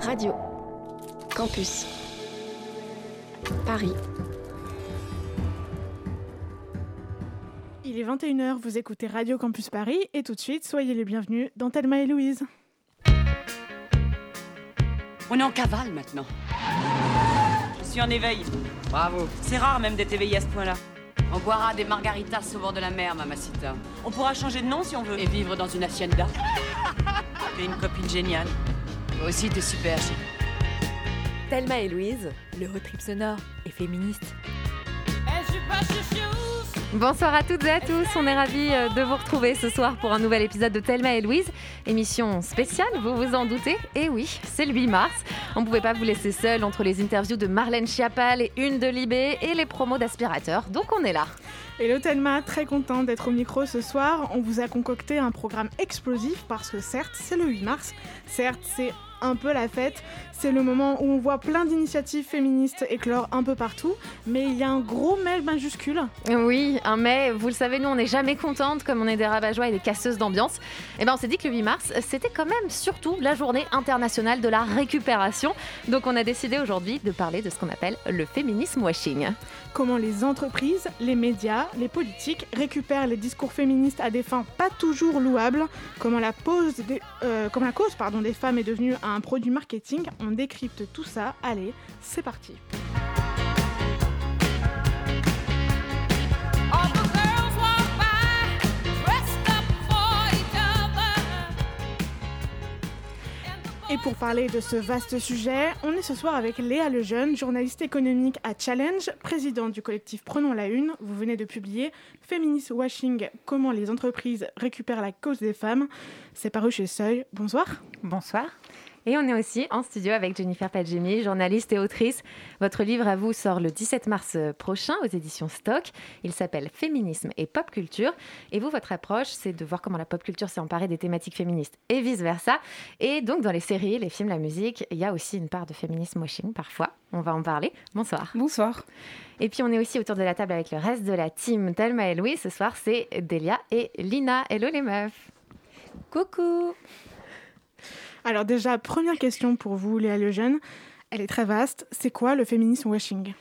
Radio. Campus. Paris. Il est 21h, vous écoutez Radio Campus Paris et tout de suite, soyez les bienvenus dans Thelma et Louise. On est en cavale maintenant. Je suis en éveil. Bravo. C'est rare même d'être éveillé à ce point-là. On boira des margaritas au bord de la mer, mamacita. On pourra changer de nom si on veut. Et vivre dans une hacienda. T'es une copine géniale. Toi aussi, t'es super. Thelma et Louise, le road trip sonore et féministe. Bonsoir à toutes et à tous, on est ravis euh, de vous retrouver ce soir pour un nouvel épisode de Thelma et Louise, émission spéciale, vous vous en doutez Et oui, c'est le 8 mars, on ne pouvait pas vous laisser seul entre les interviews de Marlène Schiappa, et une de Libé et les promos d'aspirateurs, donc on est là. Hello Thelma, très content d'être au micro ce soir. On vous a concocté un programme explosif parce que certes c'est le 8 mars, certes c'est un peu la fête. C'est le moment où on voit plein d'initiatives féministes éclore un peu partout, mais il y a un gros mais majuscule. Oui, un mais, vous le savez, nous on n'est jamais contente comme on est des rabat et des casseuses d'ambiance. Et eh ben on s'est dit que le 8 mars, c'était quand même surtout la journée internationale de la récupération. Donc on a décidé aujourd'hui de parler de ce qu'on appelle le féminisme washing. Comment les entreprises, les médias, les politiques récupèrent les discours féministes à des fins pas toujours louables, comment la, des, euh, comment la cause pardon, des femmes est devenue un produit marketing. On décrypte tout ça. Allez, c'est parti. Et pour parler de ce vaste sujet, on est ce soir avec Léa Lejeune, journaliste économique à Challenge, présidente du collectif Prenons la Une. Vous venez de publier Feminist Washing, comment les entreprises récupèrent la cause des femmes. C'est paru chez Seuil. Bonsoir. Bonsoir. Et on est aussi en studio avec Jennifer Padjemi, journaliste et autrice. Votre livre à vous sort le 17 mars prochain aux éditions Stock. Il s'appelle Féminisme et pop culture. Et vous, votre approche, c'est de voir comment la pop culture s'est emparée des thématiques féministes et vice-versa. Et donc, dans les séries, les films, la musique, il y a aussi une part de féminisme washing parfois. On va en parler. Bonsoir. Bonsoir. Et puis, on est aussi autour de la table avec le reste de la team Thelma et Louis. Ce soir, c'est Delia et Lina. Hello les meufs. Coucou. Alors déjà, première question pour vous, Léa Lejeune. Elle est très vaste. C'est quoi le féminisme washing?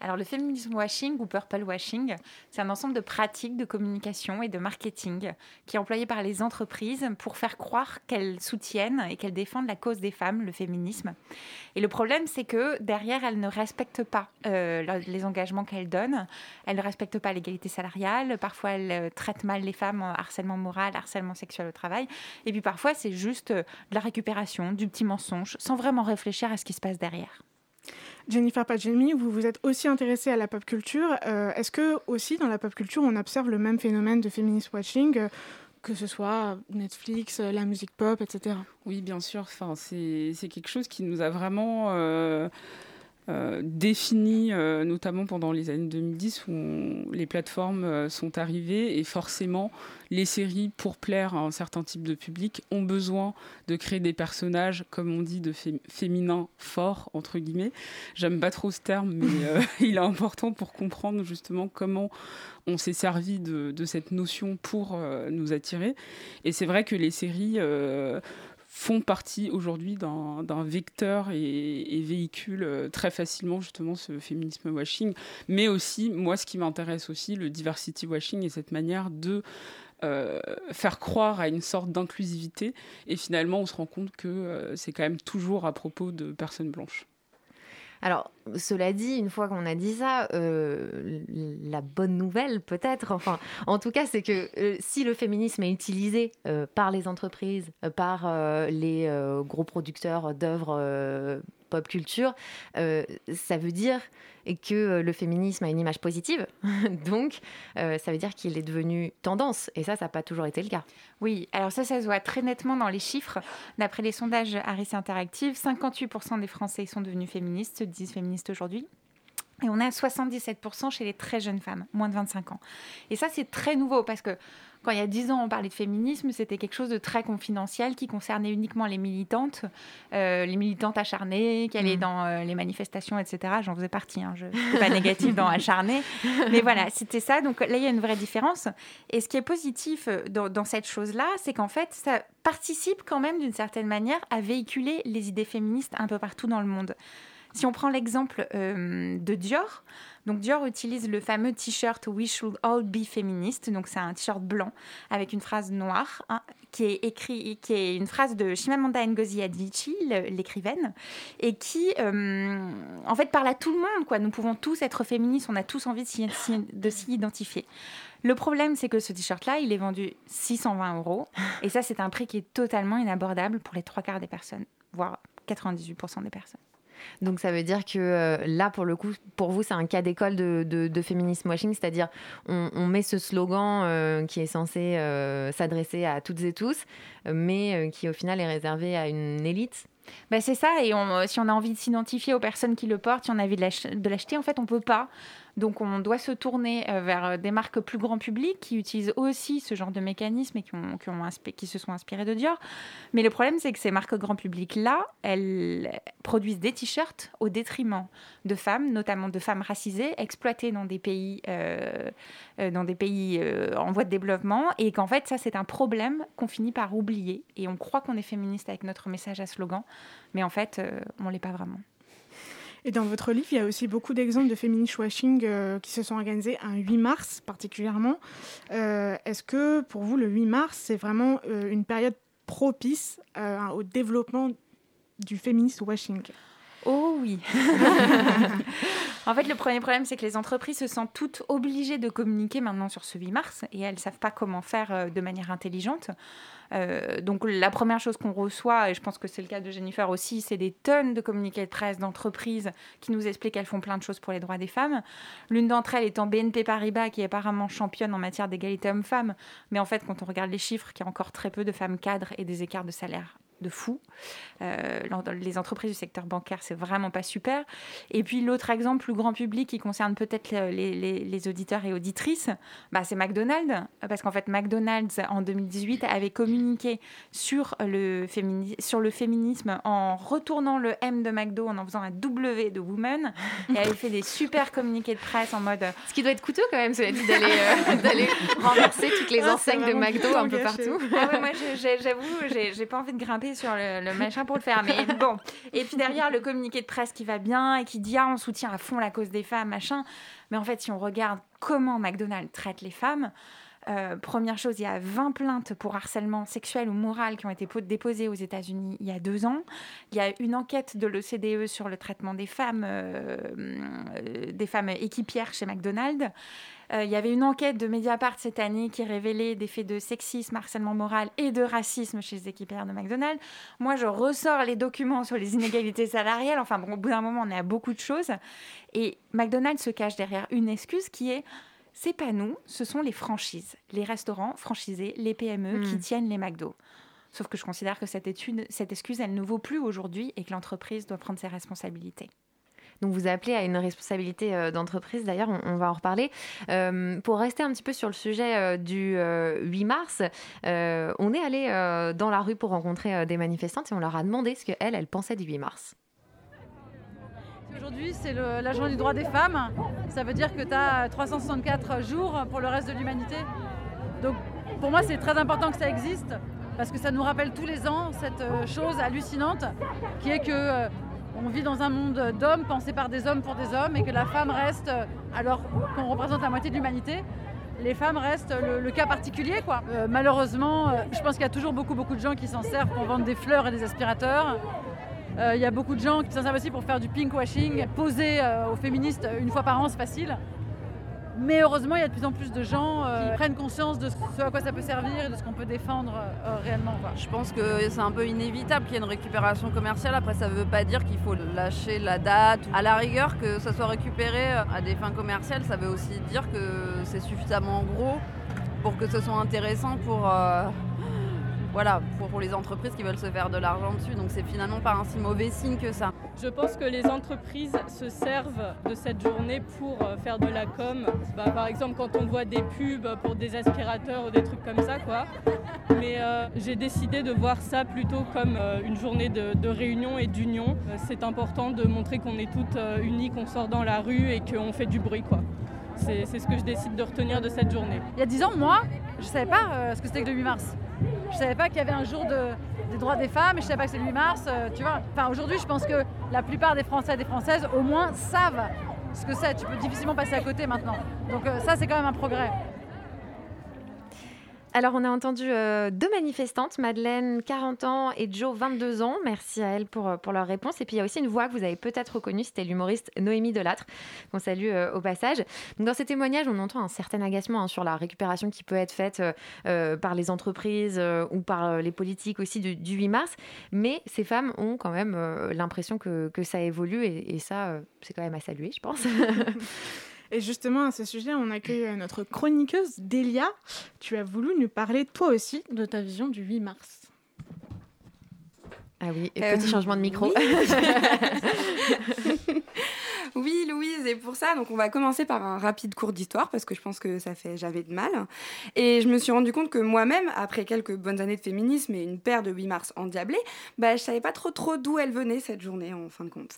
Alors le féminisme washing ou purple washing, c'est un ensemble de pratiques de communication et de marketing qui est employé par les entreprises pour faire croire qu'elles soutiennent et qu'elles défendent la cause des femmes, le féminisme. Et le problème, c'est que derrière, elles ne respectent pas euh, les engagements qu'elles donnent. Elles ne respectent pas l'égalité salariale. Parfois, elles euh, traitent mal les femmes en harcèlement moral, harcèlement sexuel au travail. Et puis parfois, c'est juste euh, de la récupération, du petit mensonge, sans vraiment réfléchir à ce qui se passe derrière. Jennifer Padjemi, vous vous êtes aussi intéressée à la pop culture. Euh, est-ce que aussi dans la pop culture, on observe le même phénomène de feminist watching euh, que ce soit Netflix, euh, la musique pop, etc. Oui, bien sûr. Enfin, c'est quelque chose qui nous a vraiment euh, défini, euh, notamment pendant les années 2010 où les plateformes euh, sont arrivées et forcément les séries, pour plaire à un certain type de public, ont besoin de créer des personnages, comme on dit, de féminins forts, entre guillemets. J'aime pas trop ce terme, mais il est important pour comprendre justement comment on s'est servi de, de, cette notion pour nous attirer. Et c'est vrai que les séries font partie aujourd'hui d'un vecteur et, véhiculent euh, très facilement justement ce féminisme washing, mais aussi, moi ce qui m'intéresse aussi, le diversity washing et cette manière de euh, faire croire à une sorte d'inclusivité, et finalement on se rend compte que euh, c'est quand même toujours à propos de personnes blanches. Alors, cela dit, une fois qu'on a dit ça, euh, la bonne nouvelle peut-être, enfin, en tout cas, c'est que euh, si le féminisme est utilisé euh, par les entreprises, par les gros producteurs d'œuvres pop culture, ça veut dire que euh, le féminisme a une image positive. Donc, euh, ça veut dire qu'il est devenu tendance. Et ça, ça n'a pas toujours été le cas. Oui, alors ça, ça se voit très nettement dans les chiffres. D'après les sondages Harris Interactive, 58% des Français sont devenus féministes, se disent féministes aujourd'hui. Et on est à 77% chez les très jeunes femmes, moins de 25 ans. Et ça, c'est très nouveau parce que quand il y a 10 ans, on parlait de féminisme, c'était quelque chose de très confidentiel qui concernait uniquement les militantes, euh, les militantes acharnées, qui allaient Mm. dans euh, les manifestations, etc. J'en faisais partie, hein, je ne suis pas négative dans acharné. Mais voilà, c'était ça. Donc là, il y a une vraie différence. Et ce qui est positif euh, dans, dans cette chose-là, c'est qu'en fait, ça participe quand même d'une certaine manière à véhiculer les idées féministes un peu partout dans le monde. Si on prend l'exemple euh, de Dior, donc Dior utilise le fameux t-shirt We should all be feminist. Donc c'est un t-shirt blanc avec une phrase noire hein, qui est qui est une phrase de Chimamanda Ngozi Adichie, l'écrivaine, et qui euh, en fait parle à tout le monde. Nous pouvons tous être féministes, on a tous envie de s'y identifier. Le problème, c'est que ce t-shirt-là, il est vendu 620 euros. Et ça, c'est un prix qui est totalement inabordable pour les trois quarts des personnes, voire 98% des personnes. Donc ça veut dire que euh, là, pour le coup, pour vous, c'est un cas d'école de, féminisme washing, c'est-à-dire on, met ce slogan euh, qui est censé euh, s'adresser à toutes et tous, mais qui au final est réservé à une élite. Ben, c'est ça, et si on a envie de s'identifier aux personnes qui le portent, si on a envie de l'acheter, en fait, on peut pas. Donc, on doit se tourner euh, vers euh, des marques plus grand public qui utilisent aussi ce genre de mécanisme et qui, se sont inspirées de Dior. Mais le problème, c'est que ces marques grand public-là, elles produisent des t-shirts au détriment de femmes, notamment de femmes racisées, exploitées dans des pays, euh, en voie de développement, et qu'en fait, ça, c'est un problème qu'on finit par oublier. Et on croit qu'on est féministe avec notre message à slogan, mais en fait, on l'est pas vraiment. Et dans votre livre, il y a aussi beaucoup d'exemples de féminist washing euh, qui se sont organisés un 8 mars particulièrement. Euh, Est-ce que pour vous, le 8 mars, c'est vraiment euh, une période propice au développement du féminist washing? Oh oui. en fait, le premier problème, c'est que les entreprises se sentent toutes obligées de communiquer maintenant sur ce 8 mars et elles ne savent pas comment faire euh, de manière intelligente. Euh, donc la première chose qu'on reçoit, et je pense que c'est le cas de Jennifer aussi, c'est des tonnes de communiqués de presse d'entreprises qui nous expliquent qu'elles font plein de choses pour les droits des femmes. L'une d'entre elles étant BNP Paribas, qui est apparemment championne en matière d'égalité homme-femme. Mais en fait, quand on regarde les chiffres, il y a encore très peu de femmes cadres et des écarts de salaire de fou. Euh, les entreprises du secteur bancaire, c'est vraiment pas super. Et puis l'autre exemple, plus grand public, qui concerne peut-être les, les- les auditeurs et auditrices, bah, c'est McDonald's. Parce qu'en fait, McDonald's, en 2018, avait communiqué sur le, fémini- sur le féminisme en retournant le M de McDo, en en faisant un W de woman. Et avait fait des super communiqués de presse en mode... Ce qui doit être coûteux quand même, d'aller euh, renverser toutes les Ah, enseignes de McDo un peu gâché. partout. Ah ouais, moi, j'avoue, j'ai pas envie de grimper sur le, le machin pour le faire. Mais bon. Et puis derrière, le communiqué de presse qui va bien et qui dit Ah, on soutient à fond la cause des femmes, machin. Mais en fait, si on regarde comment McDonald's traite les femmes, euh, première chose, il y a 20 plaintes pour harcèlement sexuel ou moral qui ont été po- déposées aux États-Unis il y a deux ans. Il y a une enquête de l'OCDE sur le traitement des femmes, euh, euh, des femmes équipières chez McDonald's. Euh, il y avait une enquête de Mediapart cette année qui révélait des faits de sexisme, harcèlement moral et de racisme chez les équipières de McDonald's. Moi, je ressors les documents sur les inégalités salariales. Enfin, bon, au bout d'un moment, on est à beaucoup de choses. Et McDonald's se cache derrière une excuse qui est c'est pas nous, ce sont les franchises, les restaurants franchisés, les PME qui Mm. tiennent les McDo. Sauf que je considère que cette, étude, cette excuse, elle ne vaut plus aujourd'hui et que l'entreprise doit prendre ses responsabilités. Donc vous appelez à une responsabilité euh, d'entreprise, d'ailleurs on, va en reparler. Euh, pour rester un petit peu sur le sujet euh, du euh, 8 mars, on est allé dans la rue pour rencontrer des manifestantes et on leur a demandé ce qu'elles, elles pensaient du 8 mars. Aujourd'hui, c'est la journée du droit des femmes. Ça veut dire que tu as 364 jours pour le reste de l'humanité. Donc pour moi, c'est très important que ça existe parce que ça nous rappelle tous les ans cette chose hallucinante qui est que on vit dans un monde d'hommes pensé par des hommes pour des hommes et que la femme reste, alors qu'on représente la moitié de l'humanité, les femmes restent le, cas particulier. Quoi. Euh, malheureusement, euh, je pense qu'il y a toujours beaucoup, beaucoup de gens qui s'en servent pour vendre des fleurs et des aspirateurs. Euh, Il y a beaucoup de gens qui s'en servent aussi pour faire du pinkwashing. Poser aux féministes une fois par an, c'est facile. Mais heureusement, il y a de plus en plus de gens euh, qui prennent conscience de ce à quoi ça peut servir et de ce qu'on peut défendre euh, réellement. quoi. Je pense que c'est un peu inévitable qu'il y ait une récupération commerciale. Après, ça ne veut pas dire qu'il faut lâcher la date. À la rigueur, que ça soit récupéré à des fins commerciales, ça veut aussi dire que c'est suffisamment gros pour que ce soit intéressant pour, euh, voilà, pour, pour les entreprises qui veulent se faire de l'argent dessus. Donc c'est finalement pas un si mauvais signe que ça. Je pense que les entreprises se servent de cette journée pour euh, faire de la com. Bah, par exemple, quand on voit des pubs pour des aspirateurs ou des trucs comme ça, quoi. Mais euh, j'ai décidé de voir ça plutôt comme euh, une journée de, réunion et d'union. C'est important de montrer qu'on est toutes unies, qu'on sort dans la rue et qu'on fait du bruit, quoi. C'est ce que je décide de retenir de cette journée. Il y a 10 ans, moi, je savais pas ce que c'était que le 8 mars. Je savais pas qu'il y avait un jour de- des droits des femmes et je savais pas que c'était le 8 mars, euh, tu vois. Enfin, aujourd'hui, je pense que la plupart des Français et des Françaises, au moins, savent ce que c'est. Tu peux difficilement passer à côté maintenant. Donc euh, ça, c'est quand même un progrès. Alors, on a entendu euh, deux manifestantes, Madeleine, 40 ans, et Joe, 22 ans. Merci à elles pour, euh, pour leur réponse. Et puis, il y a aussi une voix que vous avez peut-être reconnue, c'était l'humoriste Noémie Delattre, qu'on salue euh, au passage. Dans ces témoignages, on entend un certain agacement hein, sur la récupération qui peut être faite par les entreprises ou par les politiques aussi du, du 8 mars. Mais ces femmes ont quand même l'impression que, que ça évolue, et, ça, c'est quand même à saluer, je pense. Et justement, à ce sujet, on accueille euh, notre chroniqueuse Delia. Tu as voulu nous parler, toi aussi, de ta vision du 8 mars. Ah oui, Euh, petit changement de micro. oui. Oui, Louise, et pour ça, donc on va commencer par un rapide cours d'histoire parce que je pense que ça fait j'avais de mal. Et je me suis rendu compte que moi-même, après quelques bonnes années de féminisme et une paire de 8 mars endiablés, bah, je savais pas trop trop d'où elle venait cette journée en fin de compte.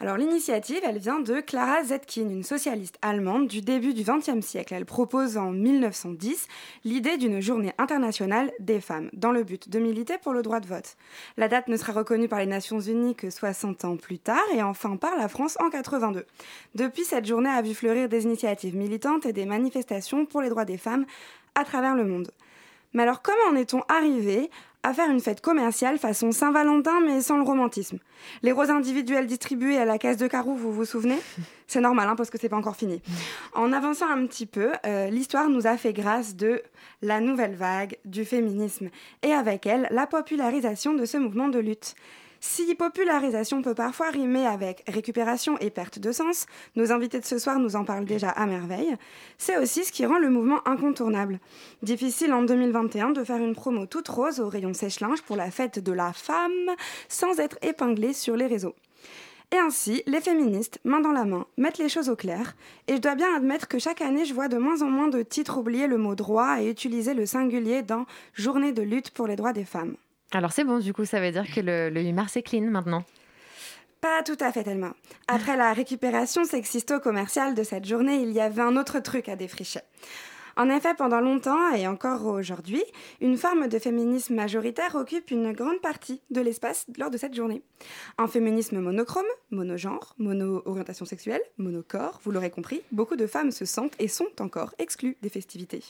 Alors l'initiative, elle vient de Clara Zetkin, une socialiste allemande du début du XXe siècle. Elle propose en 1910 l'idée d'une journée internationale des femmes, dans le but de militer pour le droit de vote. La date ne sera reconnue par les Nations Unies que 60 ans plus tard et enfin par la France en 82. Depuis, cette journée a vu fleurir des initiatives militantes et des manifestations pour les droits des femmes à travers le monde. Mais alors comment en est-on arrivé à faire une fête commerciale façon Saint-Valentin mais sans le romantisme Les roses individuelles distribuées à la caisse de carreau, vous vous souvenez? C'est normal hein, parce que c'est pas encore fini. En avançant un petit peu, euh, l'histoire nous a fait grâce de la nouvelle vague du féminisme et avec elle la popularisation de ce mouvement de lutte. Si popularisation peut parfois rimer avec récupération et perte de sens, nos invités de ce soir nous en parlent déjà à merveille, c'est aussi ce qui rend le mouvement incontournable. Difficile en 2021 de faire une promo toute rose au rayon sèche-linge pour la fête de la femme sans être épinglé sur les réseaux. Et ainsi, les féministes, main dans la main, mettent les choses au clair. Et je dois bien admettre que chaque année, je vois de moins en moins de titres oublier le mot droit et utiliser le singulier dans Journée de lutte pour les droits des femmes. Alors c'est bon, du coup, ça veut dire que le, le 8 mars est clean maintenant. Pas tout à fait, Thelma. Après la récupération sexisto-commerciale de cette journée, il y avait un autre truc à défricher. En effet, pendant longtemps et encore aujourd'hui, une forme de féminisme majoritaire occupe une grande partie de l'espace lors de cette journée. Un féminisme monochrome, monogenre, mono-orientation sexuelle, monocorps, vous l'aurez compris, beaucoup de femmes se sentent et sont encore exclues des festivités.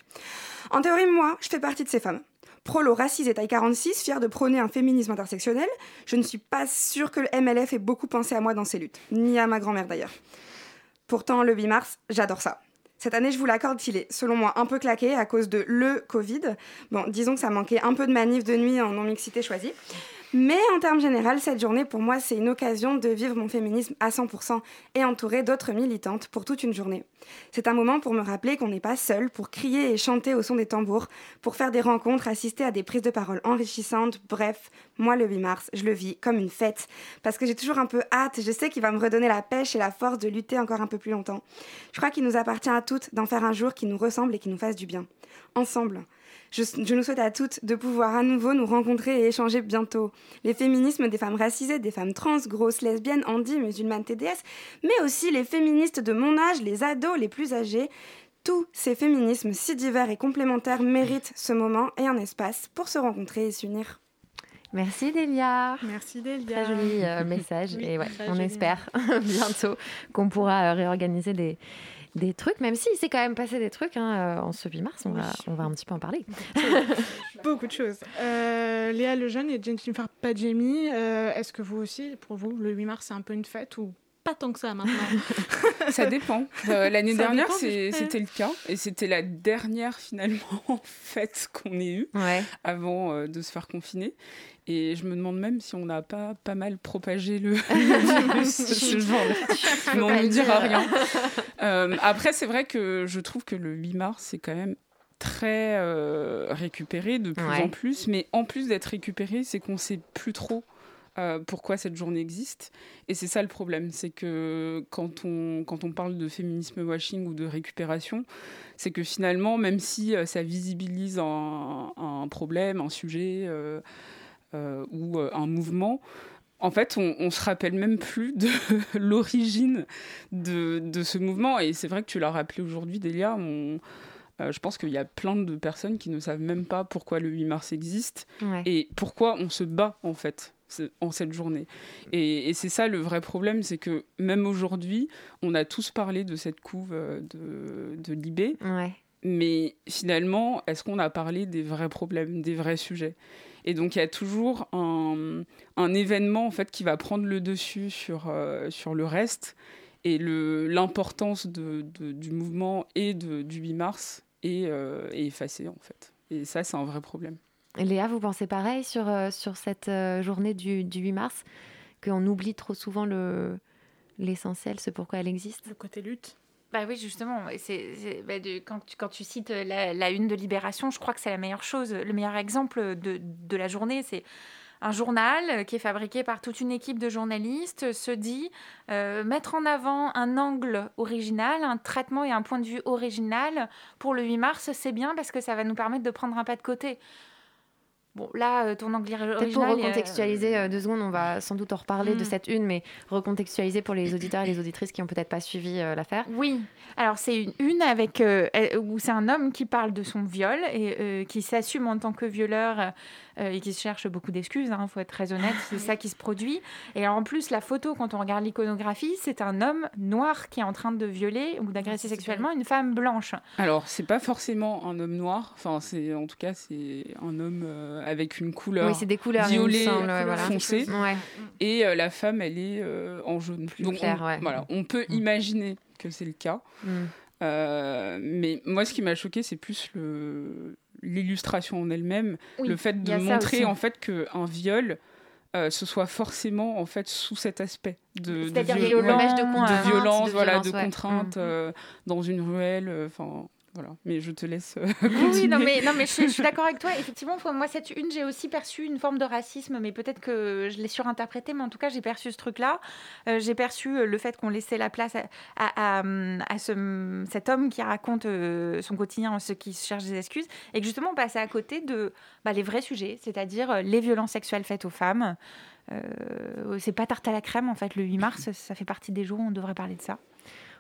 En théorie, moi, je fais partie de ces femmes. Prolo, raciste et taille 46, fière de prôner un féminisme intersectionnel, je ne suis pas sûre que le MLF ait beaucoup pensé à moi dans ses luttes, ni à ma grand-mère d'ailleurs. Pourtant, le 8 mars, j'adore ça. Cette année, je vous l'accorde, il est, selon moi, un peu claqué à cause de le Covid. Bon, disons que ça manquait un peu de manif de nuit en non-mixité choisie. Mais en termes généraux, cette journée, pour moi, c'est une occasion de vivre mon féminisme à 100% et entourée d'autres militantes pour toute une journée. C'est un moment pour me rappeler qu'on n'est pas seul, pour crier et chanter au son des tambours, pour faire des rencontres, assister à des prises de parole enrichissantes. Bref, moi, le 8 mars, je le vis comme une fête. Parce que j'ai toujours un peu hâte, je sais qu'il va me redonner la pêche et la force de lutter encore un peu plus longtemps. Je crois qu'il nous appartient à toutes d'en faire un jour qui nous ressemble et qui nous fasse du bien. Ensemble. Je, je, nous souhaite à toutes de pouvoir à nouveau nous rencontrer et échanger bientôt. Les féminismes des femmes racisées, des femmes trans, grosses, lesbiennes, handi, musulmanes, TDS, mais aussi les féministes de mon âge, les ados, les plus âgés. Tous ces féminismes si divers et complémentaires méritent ce moment et un espace pour se rencontrer et s'unir. Merci Delia. Merci Delia. Très joli euh, message. Oui, et ouais, on joli. espère bientôt qu'on pourra euh, réorganiser des, des trucs, même s'il s'est quand même passé des trucs hein, en ce 8 mars, on, Oui. va, on va un petit peu en parler. Beaucoup de choses. Euh, Léa Lejeune et Jennifer Padjemi, euh, est-ce que vous aussi, pour vous, le 8 mars, c'est un peu une fête ou pas tant que ça maintenant Ça dépend. Euh, L'année dernière, c'était le cas. Et c'était la dernière, finalement, fête qu'on ait eue Ouais. avant euh, de se faire confiner. Et je me demande même si on n'a pas pas mal propagé le, le virus ce Mais on ne dira rien. Euh, après, c'est vrai que je trouve que le 8 mars, c'est quand même très euh, récupéré de plus Ouais. en plus. Mais en plus d'être récupéré, c'est qu'on sait plus trop euh, pourquoi cette journée existe. Et c'est ça le problème, c'est que quand on, quand on parle de féminisme washing ou de récupération, c'est que finalement, même si euh, ça visibilise un, un, problème, un sujet euh, euh ou un mouvement, en fait, on, on se rappelle même plus de l'origine de, de, ce mouvement. Et c'est vrai que tu l'as rappelé aujourd'hui, Delia. On, je pense qu'il y a plein de personnes qui ne savent même pas pourquoi le 8 mars existe ouais. et pourquoi on se bat en fait en cette journée. Et, et c'est ça le vrai problème, c'est que même aujourd'hui, on a tous parlé de cette couve euh, de, de Libé, ouais. mais finalement, est-ce qu'on a parlé des vrais problèmes, des vrais sujets? Et donc il y a toujours un, un, événement en fait qui va prendre le dessus sur, euh, sur le reste et l'importance de, de, du mouvement et de, du 8 mars est, euh, est effacée en fait. Et ça c'est un vrai problème. Léa, vous pensez pareil sur, euh, sur cette euh, journée du, du 8 mars Qu'on oublie trop souvent l'essentiel, ce pourquoi elle existe? Le côté lutte bah oui, justement. C'est, bah de, quand, tu, quand tu cites la, la, une de Libération, je crois que c'est la meilleure chose. Le meilleur exemple de, de la journée, c'est un journal qui est fabriqué par toute une équipe de journalistes se dit euh, mettre en avant un angle original, un traitement et un point de vue original pour le 8 mars, c'est bien parce que ça va nous permettre de prendre un pas de côté. Bon, là, euh, ton anglais original... pour recontextualiser euh... deux secondes, on va sans doute en reparler mmh. de cette une, mais recontextualiser pour les auditeurs et les auditrices qui n'ont peut-être pas suivi euh, l'affaire. Oui, alors c'est une une avec euh, où c'est un homme qui parle de son viol et euh, qui s'assume en tant que violeur et qui se cherche beaucoup d'excuses, il hein, faut être très honnête, c'est ça qui se produit. Et en plus, la photo, quand on regarde l'iconographie, c'est un homme noir qui est en train de violer ou d'agresser sexuellement une femme blanche. Alors, c'est pas forcément un homme noir, enfin, c'est en tout cas, c'est un homme avec une couleur oui, c'est des couleurs violet semble, voilà. ouais. et euh, la femme elle est euh, en jaune plus donc clair, on, ouais. voilà on peut mm. imaginer que c'est le cas mm. euh, mais moi ce qui m'a choqué c'est plus le l'illustration en elle-même oui, le fait de montrer en fait que un viol euh, ce soit forcément en fait sous cet aspect de, de, viol violence, de, de, violence, voilà, de ouais. contrainte mmh. euh, dans une ruelle, enfin voilà, mais je te laisse. Euh, oui, non, mais, non, mais je, je suis d'accord avec toi. Effectivement, moi, cette une, j'ai aussi perçu une forme de racisme, mais peut-être que je l'ai surinterprété, mais en tout cas, j'ai perçu ce truc-là. Euh, j'ai perçu le fait qu'on laissait la place à, à, à, à ce, cet homme qui raconte euh, son quotidien, ceux qui cherchent des excuses, et que justement, on passait à côté de bah, les vrais sujets, c'est-à-dire les violences sexuelles faites aux femmes. Euh, c'est pas tarte à la crème, en fait, le 8 mars, ça fait partie des jours où on devrait parler de ça.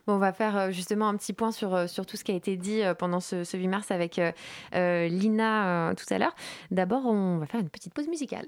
On va faire euh, justement un petit point sur, sur tout ce qui a été dit euh, pendant ce, ce 8 mars avec euh, Lina euh, tout à l'heure. D'abord, on va faire une petite pause musicale.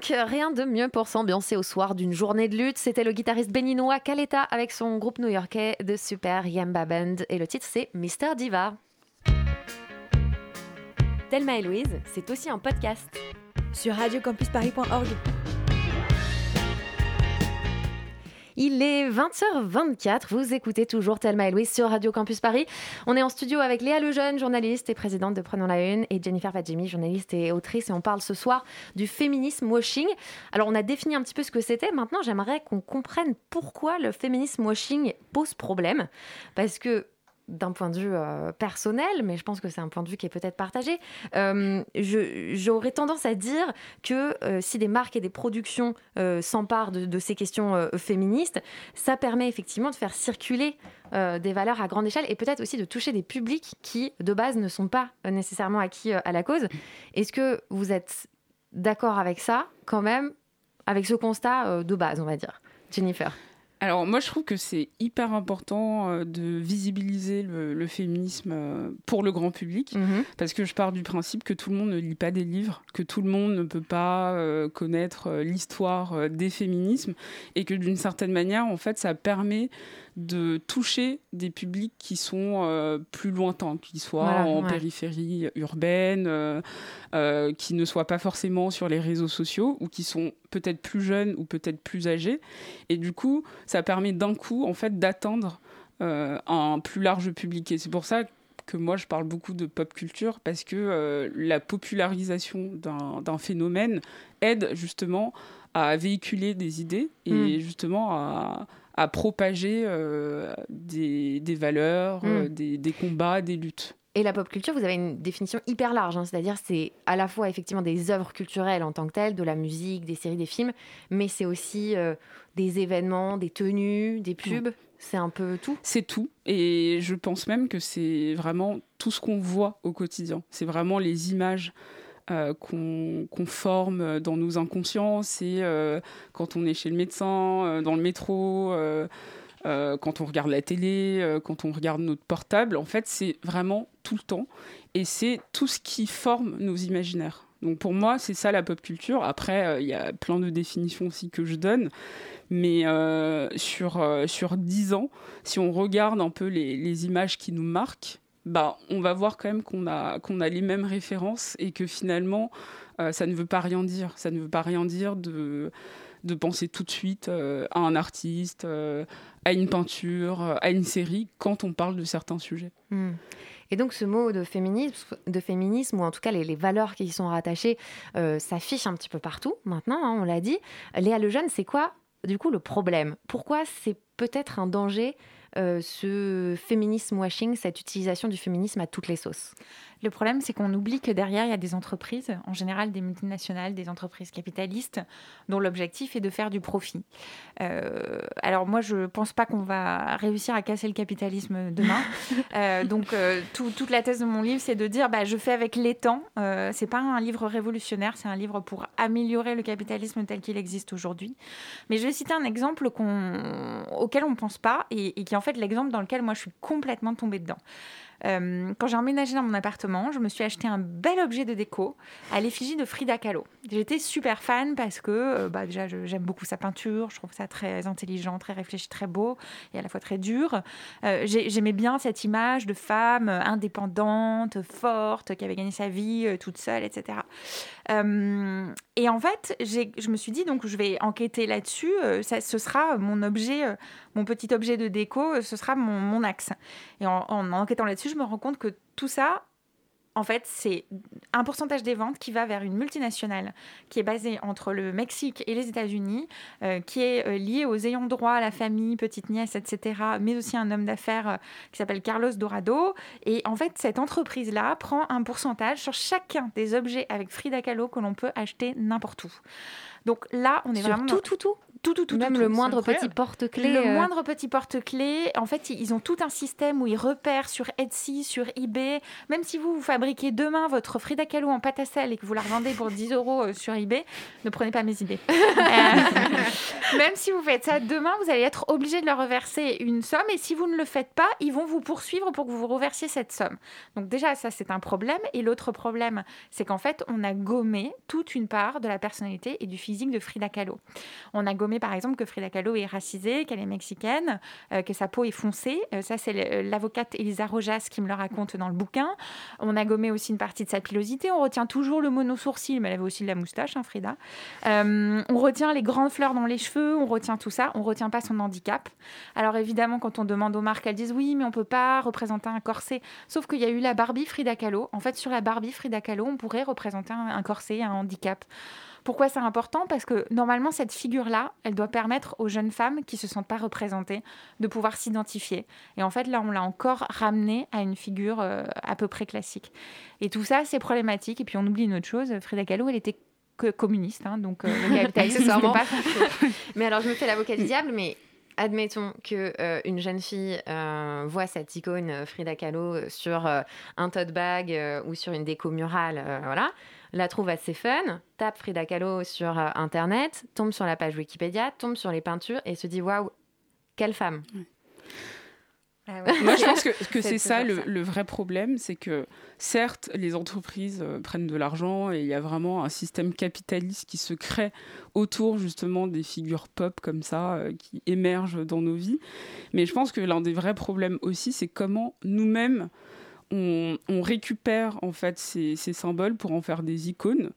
Funk, rien de mieux pour s'ambiancer au soir d'une journée de lutte. C'était le guitariste béninois Kaleta avec son groupe new-yorkais de Super Yamba Band et le titre c'est Mister Diva. Thelma et Louise, c'est aussi un podcast sur radiocampusparis.org. Il est 20h24, vous écoutez toujours Thelma et Louise sur Radio Campus Paris. On est en studio avec Léa Lejeune, journaliste et présidente de Prenons la Une, et Jennifer Fadjemi, journaliste et autrice, et on parle ce soir du féminisme washing. Alors on a défini un petit peu ce que c'était, maintenant j'aimerais qu'on comprenne pourquoi le féminisme washing pose problème, parce que d'un point de vue euh, personnel, mais je pense que c'est un point de vue qui est peut-être partagé, euh, j'aurais tendance à dire que euh, si des marques et des productions s'emparent de, ces questions féministes, ça permet effectivement de faire circuler des valeurs à grande échelle et peut-être aussi de toucher des publics qui, de base, ne sont pas nécessairement acquis à la cause. Est-ce que vous êtes d'accord avec ça, quand même, avec ce constat de base, on va dire Jennifer? Alors moi je trouve que c'est hyper important euh, de visibiliser le, féminisme euh, pour le grand public mhm. parce que je pars du principe que tout le monde ne lit pas des livres, que tout le monde ne peut pas euh, connaître l'histoire des féminismes et que d'une certaine manière en fait ça permet de toucher des publics qui sont euh, plus lointains, qui soient en périphérie urbaine, euh, euh, qui ne soient pas forcément sur les réseaux sociaux ou qui sont peut-être plus jeunes ou peut-être plus âgés. Et du coup, ça permet d'un coup en fait d'atteindre un plus large public. Et c'est pour ça que moi je parle beaucoup de pop culture parce que la popularisation d'un phénomène aide justement à véhiculer des idées et mm. justement à, à propager euh, des, valeurs, euh, mm. des, combats, des luttes. Et la pop culture, vous avez une définition hyper large, hein. c'est-à-dire c'est à la fois effectivement des œuvres culturelles en tant que telles, de la musique, des séries, des films, mais c'est aussi euh, des événements, des tenues, des pubs. C'est un peu tout. C'est tout. Et je pense même que c'est vraiment tout ce qu'on voit au quotidien. C'est vraiment les images euh, qu'on forme dans nos inconscients. C'est euh, quand on est chez le médecin, euh, dans le métro, quand on regarde la télé, quand on regarde notre portable. En fait, c'est vraiment tout le temps. Et c'est tout ce qui forme nos imaginaires. Donc pour moi, c'est ça la pop culture. Après, il y a plein de définitions aussi que je donne. Mais sur, sur 10 ans, si on regarde un peu les, les images qui nous marquent, bah, on va voir quand même qu'on a, a les mêmes références et que finalement, euh, ça ne veut pas rien dire. Ça ne veut pas rien dire de, de penser tout de suite euh, à un artiste, euh, à une peinture, à une série, quand on parle de certains sujets. Hmm. Et donc ce mot de féminisme, de féminisme ou en tout cas les, valeurs qui y sont rattachées, s'affiche un petit peu partout maintenant, hein, on l'a dit. Léa Lejeune, c'est quoi du coup le problème? Pourquoi c'est peut-être un danger ce féminisme washing, cette utilisation du féminisme à toutes les sauces le problème, c'est qu'on oublie que derrière, il y a des entreprises, en général des multinationales, des entreprises capitalistes, dont l'objectif est de faire du profit. Euh, alors moi, je ne pense pas qu'on va réussir à casser le capitalisme demain. Euh, donc euh, toute la thèse de mon livre, c'est de dire, bah, je fais avec les temps. Euh, c'est pas un livre révolutionnaire, c'est un livre pour améliorer le capitalisme tel qu'il existe aujourd'hui. Mais je vais citer un exemple auquel on ne pense pas et, et qui est en fait l'exemple dans lequel moi je suis complètement tombée dedans. Euh, quand j'ai emménagé dans mon appartement, je me suis acheté un bel objet de déco à l'effigie de Frida Kahlo. J'étais super fan parce que euh, bah, déjà j'aime beaucoup sa peinture, je trouve ça très intelligent, très réfléchi, très beau et à la fois très dur. Euh, j'aimais bien cette image de femme indépendante, forte, qui avait gagné sa vie toute seule, etc. et en fait, je me suis dit donc je vais enquêter là-dessus. ce sera mon objet, mon petit objet de déco, ce sera mon, mon axe. Et en, en enquêtant là-dessus, je me rends compte que tout ça, en fait, c'est un pourcentage des ventes qui va vers une multinationale qui est basée entre le Mexique et les États-Unis, euh, qui est euh, liée aux ayants droit, à la famille, petite nièce, etc., mais aussi un homme d'affaires euh, qui s'appelle Carlos Dorado. Et en fait, cette entreprise-là prend un pourcentage sur chacun des objets avec Frida Kahlo que l'on peut acheter n'importe où. Donc là, on est sur vraiment tout, tout, tout. Tout, tout, tout. Même tout, le tout. moindre petit porte-clés. Le euh, moindre petit porte-clés, en fait, ils ont tout un système où ils repèrent sur Etsy, sur eBay. Même si vous, vous fabriquez demain votre Frida Kahlo en pâte à sel et que vous la revendez pour 10 euros euh, sur eBay, ne prenez pas mes idées. Euh, même si vous faites ça demain, vous allez être obligé de leur reverser une somme et si vous ne le faites pas, ils vont vous poursuivre pour que vous reversiez cette somme. Donc déjà, ça, c'est un problème. Et l'autre problème, c'est qu'en fait, on a gommé toute une part de la personnalité et du physique de Frida Kahlo. On a gommé par exemple que Frida Kahlo est racisée, qu'elle est mexicaine, euh, que sa peau est foncée. Euh, ça, c'est le- l'avocate Elisa Rojas qui me le raconte dans le bouquin. On a gommé aussi une partie de sa pilosité. On retient toujours le monosourcil, mais elle avait aussi de la moustache, hein, Frida. Euh, on retient les grandes fleurs dans les cheveux, on retient tout ça. On retient pas son handicap. Alors évidemment, quand on demande aux marques, elles disent oui, mais on peut pas représenter un corset. Sauf qu'il y a eu la Barbie Frida Kahlo. En fait, sur la Barbie Frida Kahlo, on pourrait représenter un, un corset, un handicap. Pourquoi c'est important? Parce que normalement, cette figure-là, elle doit permettre aux jeunes femmes qui se sentent pas représentées de pouvoir s'identifier. Et en fait, là, on l'a encore ramené à une figure euh, à peu près classique. Et tout ça, c'est problématique. Et puis, on oublie une autre chose. Frida Kahlo, elle était que communiste, hein, donc euh, le capitalisme, pas. Mais alors, je me fais l'avocat du diable, mais admettons que euh, une jeune fille euh, voit cette icône Frida Kahlo sur euh, un tote bag ou sur une déco murale, voilà, la trouve assez fun, tape Frida Kahlo sur euh, internet, tombe sur la page Wikipédia, tombe sur les peintures et se dit waouh, quelle femme. Moi, je pense que, que c'est le, ça. le vrai problème, c'est que certes, les entreprises euh, prennent de l'argent et il y a vraiment un système capitaliste qui se crée autour justement des figures pop comme ça euh, qui émergent dans nos vies. Mais je pense que l'un des vrais problèmes aussi, c'est comment nous-mêmes on, on récupère en fait ces, ces symboles pour en faire des icônes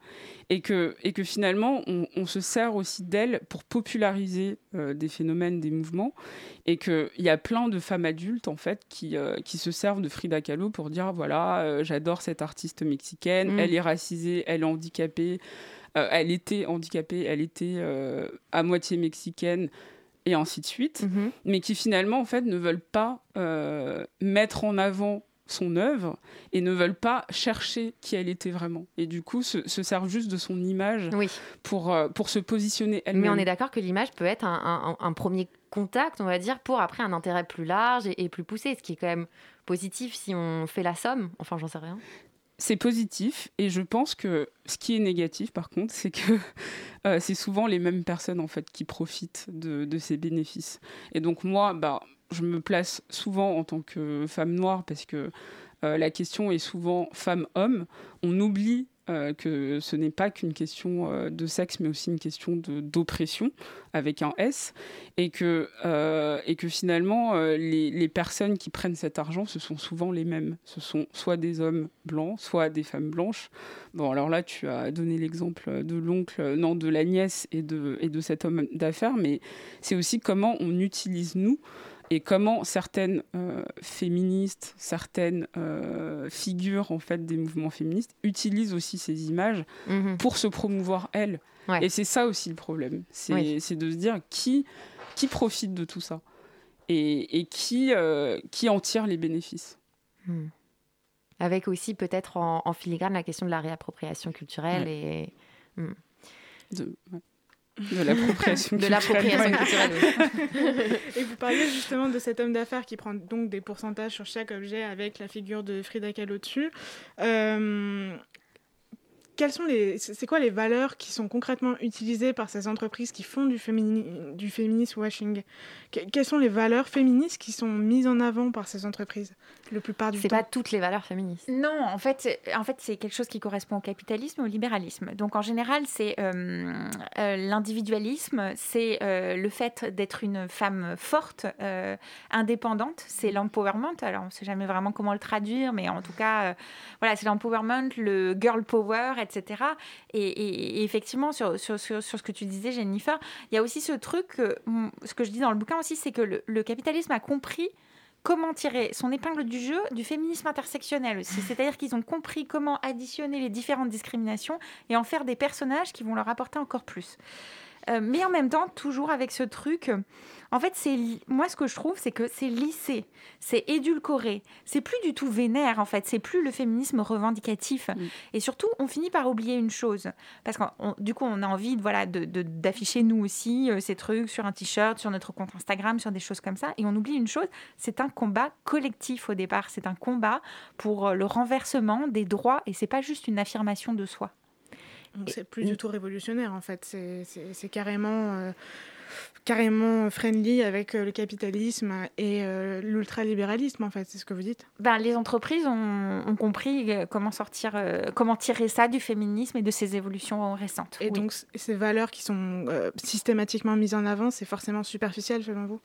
et que, et que finalement on, on se sert aussi d'elles pour populariser euh, des phénomènes, des mouvements et qu'il y a plein de femmes adultes en fait qui, euh, qui se servent de Frida Kahlo pour dire voilà euh, j'adore cette artiste mexicaine, Mm. elle est racisée, elle est handicapée, elle était handicapée, elle était à moitié mexicaine et ainsi de suite, Mhm. mais qui finalement en fait ne veulent pas mettre en avant son œuvre et ne veulent pas chercher qui elle était vraiment et du coup se, se servent juste de son image pour, euh, pour se positionner elle-même. Mais on est d'accord que l'image peut être un, un- un premier contact, on va dire, pour après un intérêt plus large et, et plus poussé, ce qui est quand même positif si on fait la somme. Enfin, j'en sais rien. c'est positif et je pense que ce qui est négatif par contre c'est que euh, c'est souvent les mêmes personnes en fait qui profitent de, de ces bénéfices et donc moi bah je me place souvent en tant que femme noire parce que euh, la question est souvent femme-homme on oublie euh, que ce n'est pas qu'une question euh, de sexe, mais aussi une question d'oppression avec un S, et que, finalement, les, personnes qui prennent cet argent, ce sont souvent les mêmes. Ce sont soit des hommes blancs, soit des femmes blanches. Bon, alors là, tu as donné l'exemple de l'oncle, non, de la nièce et de cet homme d'affaires, mais c'est aussi comment on utilise nous et comment certaines euh, féministes, certaines euh, figures en fait des mouvements féministes utilisent aussi ces images Mhm. pour se promouvoir elles. Ouais. Et c'est ça aussi le problème, c'est Oui. de se dire qui qui profite de tout ça et, et qui euh, qui en tire les bénéfices. Hmm. Avec aussi peut-être en, en filigrane la question de la réappropriation culturelle et. De, ouais. De l'appropriation De l'appropriation culturelle. culturelle, Et vous parliez justement de cet homme d'affaires qui prend donc des pourcentages sur chaque objet avec la figure de Frida Kahlo dessus. Euh, quelles sont les, c'est c'est quoi les valeurs qui sont concrètement utilisées par ces entreprises qui font du, fémini- du féminisme washing? Que- Quelles sont les valeurs féministes qui sont mises en avant par ces entreprises la plupart du c'est temps? pas toutes les valeurs féministes. Non, en fait, c'est- en fait, c'est quelque chose qui correspond au capitalisme et au libéralisme. Donc, en général, c'est euh, euh, l'individualisme, c'est euh, le fait d'être une femme forte, euh, indépendante, c'est l'empowerment. Alors, on ne sait jamais vraiment comment le traduire, mais en tout cas, euh, voilà, c'est l'empowerment, le girl power, etc. Et, et- et effectivement, sur, sur, sur, sur ce que tu disais, Jennifer, il y a aussi ce truc, que, mm, ce que je dis dans le bouquin aussi, c'est que le, le capitalisme a compris comment tirer son épingle du jeu du féminisme intersectionnel aussi. C'est-à-dire qu'ils ont compris comment additionner les différentes discriminations et en faire des personnages qui vont leur apporter encore plus. Euh, mais en même temps, toujours avec ce truc. En fait, c'est moi ce que je trouve, c'est que c'est lissé, c'est édulcoré, c'est plus du tout vénère en fait, c'est plus le féminisme revendicatif. Mm. Et surtout, on finit par oublier une chose, parce que du coup, on a envie de voilà d'afficher nous aussi euh, ces trucs sur un t-shirt, sur notre compte Instagram, sur des choses comme ça, et on oublie une chose, c'est un combat collectif au départ, c'est un combat pour euh, le renversement des droits, et c'est pas juste une affirmation de soi. C'est plus du tout révolutionnaire en fait, c'est carrément. Euh, carrément friendly avec euh, le capitalisme et euh, l'ultralibéralisme, en fait, c'est ce que vous dites. Ben, Les entreprises ont, compris euh, comment sortir, comment tirer ça du féminisme et de ses évolutions récentes. Et donc, ces valeurs qui sont systématiquement mises en avant, c'est forcément superficiel selon vous?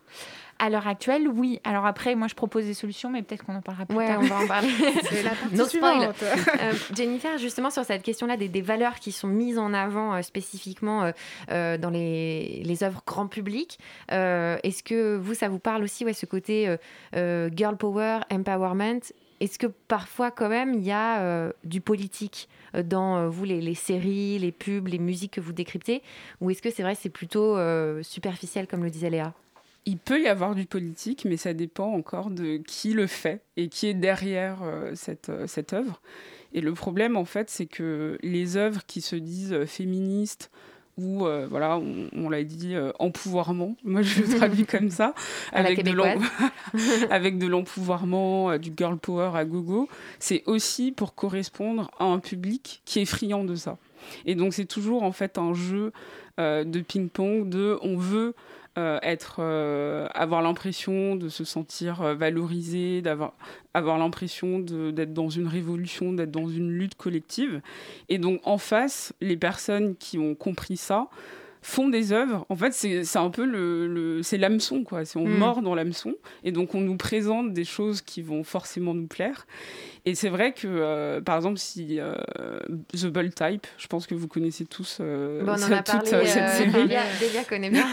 À l'heure actuelle, oui. Alors après, moi, je propose des solutions, mais peut-être qu'on en parlera plus ouais, tard. on va en parler. C'est la partie euh, Jennifer, justement, sur cette question-là des, des, valeurs qui sont mises en avant euh, spécifiquement euh, dans les, les œuvres grand public, euh, est-ce que vous, ça vous parle aussi, ouais, ce côté euh, girl power, empowerment? Est-ce que parfois, quand même, il y a du politique dans vous, les, les, séries, les pubs, les musiques que vous décryptez? Ou est-ce que c'est vrai, c'est plutôt superficiel, comme le disait Léa? Il peut y avoir du politique, mais ça dépend encore de qui le fait et qui est derrière euh, cette, euh, cette œuvre. Et le problème, en fait, c'est que les œuvres qui se disent euh, féministes ou, voilà, on, l'a dit, empouvoirment, moi je le traduis comme ça, avec de, l'empouvoirment, du girl power à gogo, c'est aussi pour correspondre à un public qui est friand de ça. Et donc c'est toujours en fait un jeu de ping-pong, de on veut euh, être, euh, avoir l'impression de se sentir euh, valorisé, d'avoir avoir l'impression d'être dans une révolution, d'être dans une lutte collective. Et donc en face, les personnes qui ont compris ça font des œuvres. En fait, c'est un peu le, c'est l'hameçon, quoi. On mm. mord dans l'hameçon, et donc on nous présente des choses qui vont forcément nous plaire. Et c'est vrai que, euh, par exemple, si euh, The Bull Type, je pense que vous connaissez tous euh, bon, on en a parlé, cette série. Delia, connaît bien.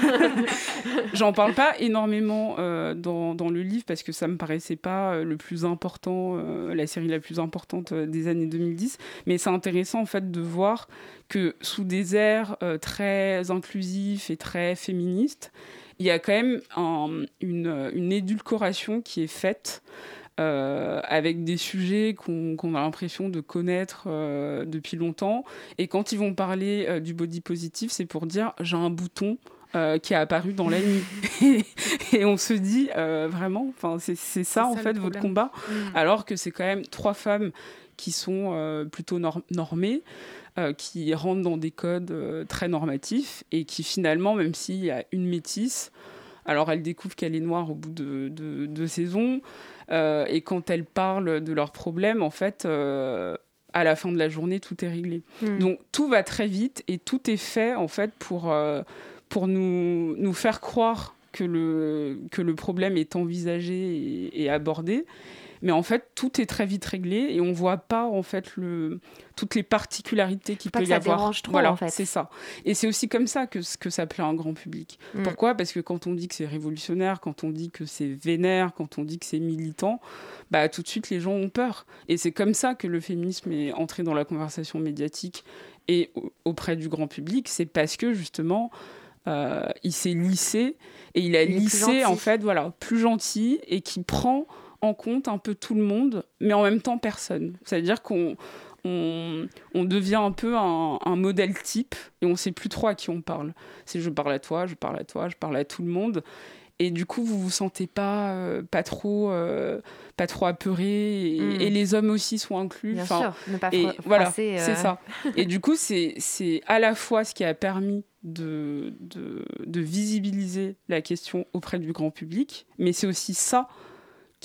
J'en parle pas énormément dans, dans, le livre parce que ça me paraissait pas le plus important, la série la plus importante des années 2010. Mais c'est intéressant en fait de voir que sous des airs très inclusifs et très féministes, il y a quand même une, une édulcoration qui est faite euh, avec des sujets qu'on a l'impression de connaître euh, depuis longtemps. Et quand ils vont parler euh, du body positif, c'est pour dire j'ai un bouton qui est apparu dans la nuit. et on se dit vraiment, c'est ça en fait votre combat, mm. alors que c'est quand même trois femmes qui sont plutôt normées. Qui rentrent dans des codes très normatifs et qui finalement, même s'il y a une métisse, alors elle découvre qu'elle est noire au bout de deux saisons, euh, et quand elles parlent de leurs problèmes, en fait, euh, à la fin de la journée, tout est réglé. Hmm. Donc tout va très vite et tout est fait en fait pour, euh, pour nous, nous faire croire que le, que le problème est envisagé et abordé mais en fait tout est très vite réglé et on voit pas en fait le toutes les particularités qu'il peut y avoir. Trop, voilà, en fait. c'est ça. Et c'est aussi comme ça que que ça plaît à un grand public. Mm. Pourquoi? Parce que quand on dit que c'est révolutionnaire, quand on dit que c'est vénère, quand on dit que c'est militant, bah tout de suite les gens ont peur. Et c'est comme ça que le féminisme est entré dans la conversation médiatique et auprès du grand public. C'est parce que justement euh, il s'est lissé et il a lissé en fait voilà plus gentil et qui prend en compte un peu tout le monde, mais en même temps personne. C'est-à-dire qu'on on, devient un peu un, modèle type et on sait plus trop à qui on parle. C'est je parle à toi, je parle à toi, je parle à tout le monde. Et du coup, vous vous sentez pas, euh, pas trop, euh, pas trop apeuré, hmm. et, les hommes aussi sont inclus. Bien sûr, ne pas et voilà, c'est euh. ça. Et du coup, c'est à la fois ce qui a permis de, de, de visibiliser la question auprès du grand public, mais c'est aussi ça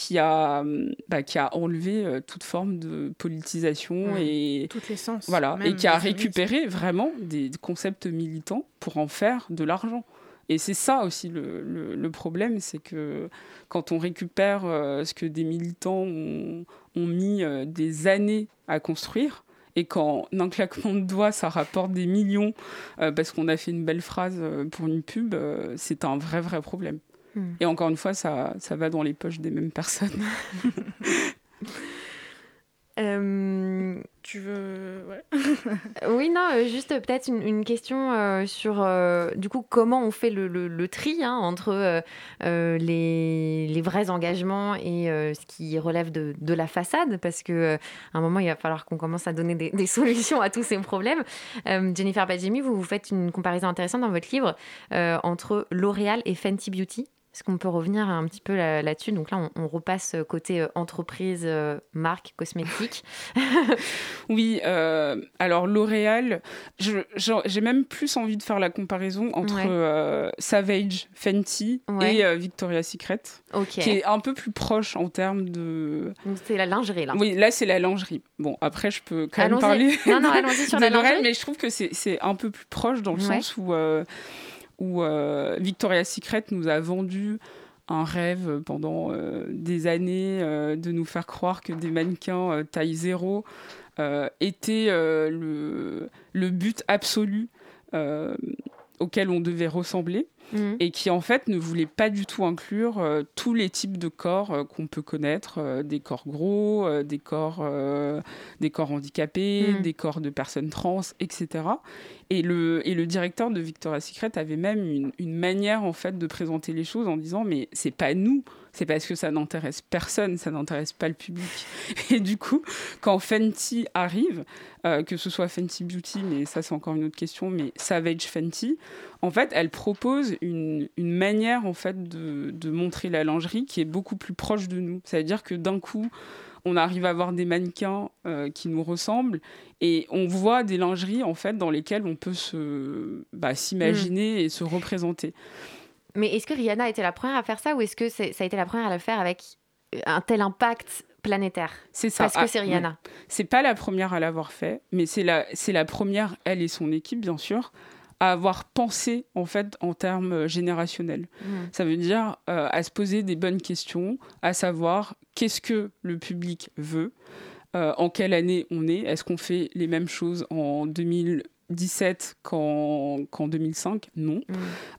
qui a, bah, qui a enlevé euh, toute forme de politisation et toutes les sens. Voilà, et qui a récupéré vraiment des concepts militants pour en faire de l'argent. Et c'est ça aussi le, le, problème, c'est que quand on récupère euh, ce que des militants ont, ont mis euh, des années à construire, et quand d'un claquement de doigts, ça rapporte des millions parce qu'on a fait une belle phrase pour une pub, c'est un vrai, vrai problème. Hmm. Et encore une fois, ça, ça va dans les poches des mêmes personnes. Euh, tu veux. Ouais. oui, non, euh, juste peut-être une, question euh, sur euh, du coup comment on fait le, tri hein, entre les, vrais engagements et ce qui relève de, la façade, parce que à un moment il va falloir qu'on commence à donner des, solutions à tous ces problèmes. Jennifer Badjemi, vous, vous faites une comparaison intéressante dans votre livre entre L'Oréal et Fenty Beauty. Est-ce qu'on peut revenir un petit peu là-dessus? Donc là, on, repasse côté euh, entreprise, euh, marque, cosmétique. oui, euh, alors L'Oréal, j'ai même plus envie de faire la comparaison entre Savage, Fenty et Victoria's Secret, qui est un peu plus proche en termes de... C'est la lingerie, là. Oui, là, c'est la lingerie. Bon, après, je peux quand même parler non, non, sur de L'Oréal, mais je trouve que c'est un peu plus proche dans le sens où où euh, Victoria's Secret nous a vendu un rêve pendant euh, des années euh, de nous faire croire que des mannequins taille zéro étaient le, le, but absolu auquel on devait ressembler. Mhm. et qui en fait ne voulait pas du tout inclure euh, tous les types de corps euh, qu'on peut connaître, euh, des corps gros, des corps, des corps handicapés, mhm. des corps de personnes trans, etc. Et le, et le directeur de Victoria's Secret avait même une, une manière en fait de présenter les choses en disant mais c'est pas nous c'est parce que ça n'intéresse personne, ça n'intéresse pas le public. Et du coup, quand Fenty arrive, euh, que ce soit Fenty Beauty, mais ça c'est encore une autre question, mais Savage Fenty, en fait, elle propose une, une manière en fait de, de, montrer la lingerie qui est beaucoup plus proche de nous. C'est-à-dire que d'un coup, on arrive à avoir des mannequins euh, qui nous ressemblent et on voit des lingeries en fait dans lesquelles on peut se bah, s'imaginer mm. et se représenter. Mais est-ce que Rihanna a été la première à faire ça ou est-ce que ça a été la première à le faire avec un tel impact planétaire? C'est ça. Parce que c'est ah, Rihanna. C'est pas la première à l'avoir fait, mais c'est la, c'est la première, elle et son équipe, bien sûr, à avoir pensé en fait en termes euh, générationnels. Mmh. Ça veut dire euh, à se poser des bonnes questions, à savoir qu'est-ce que le public veut, euh, en quelle année on est, est-ce qu'on fait les mêmes choses en 2000 17 qu'en 2005, non. Mm.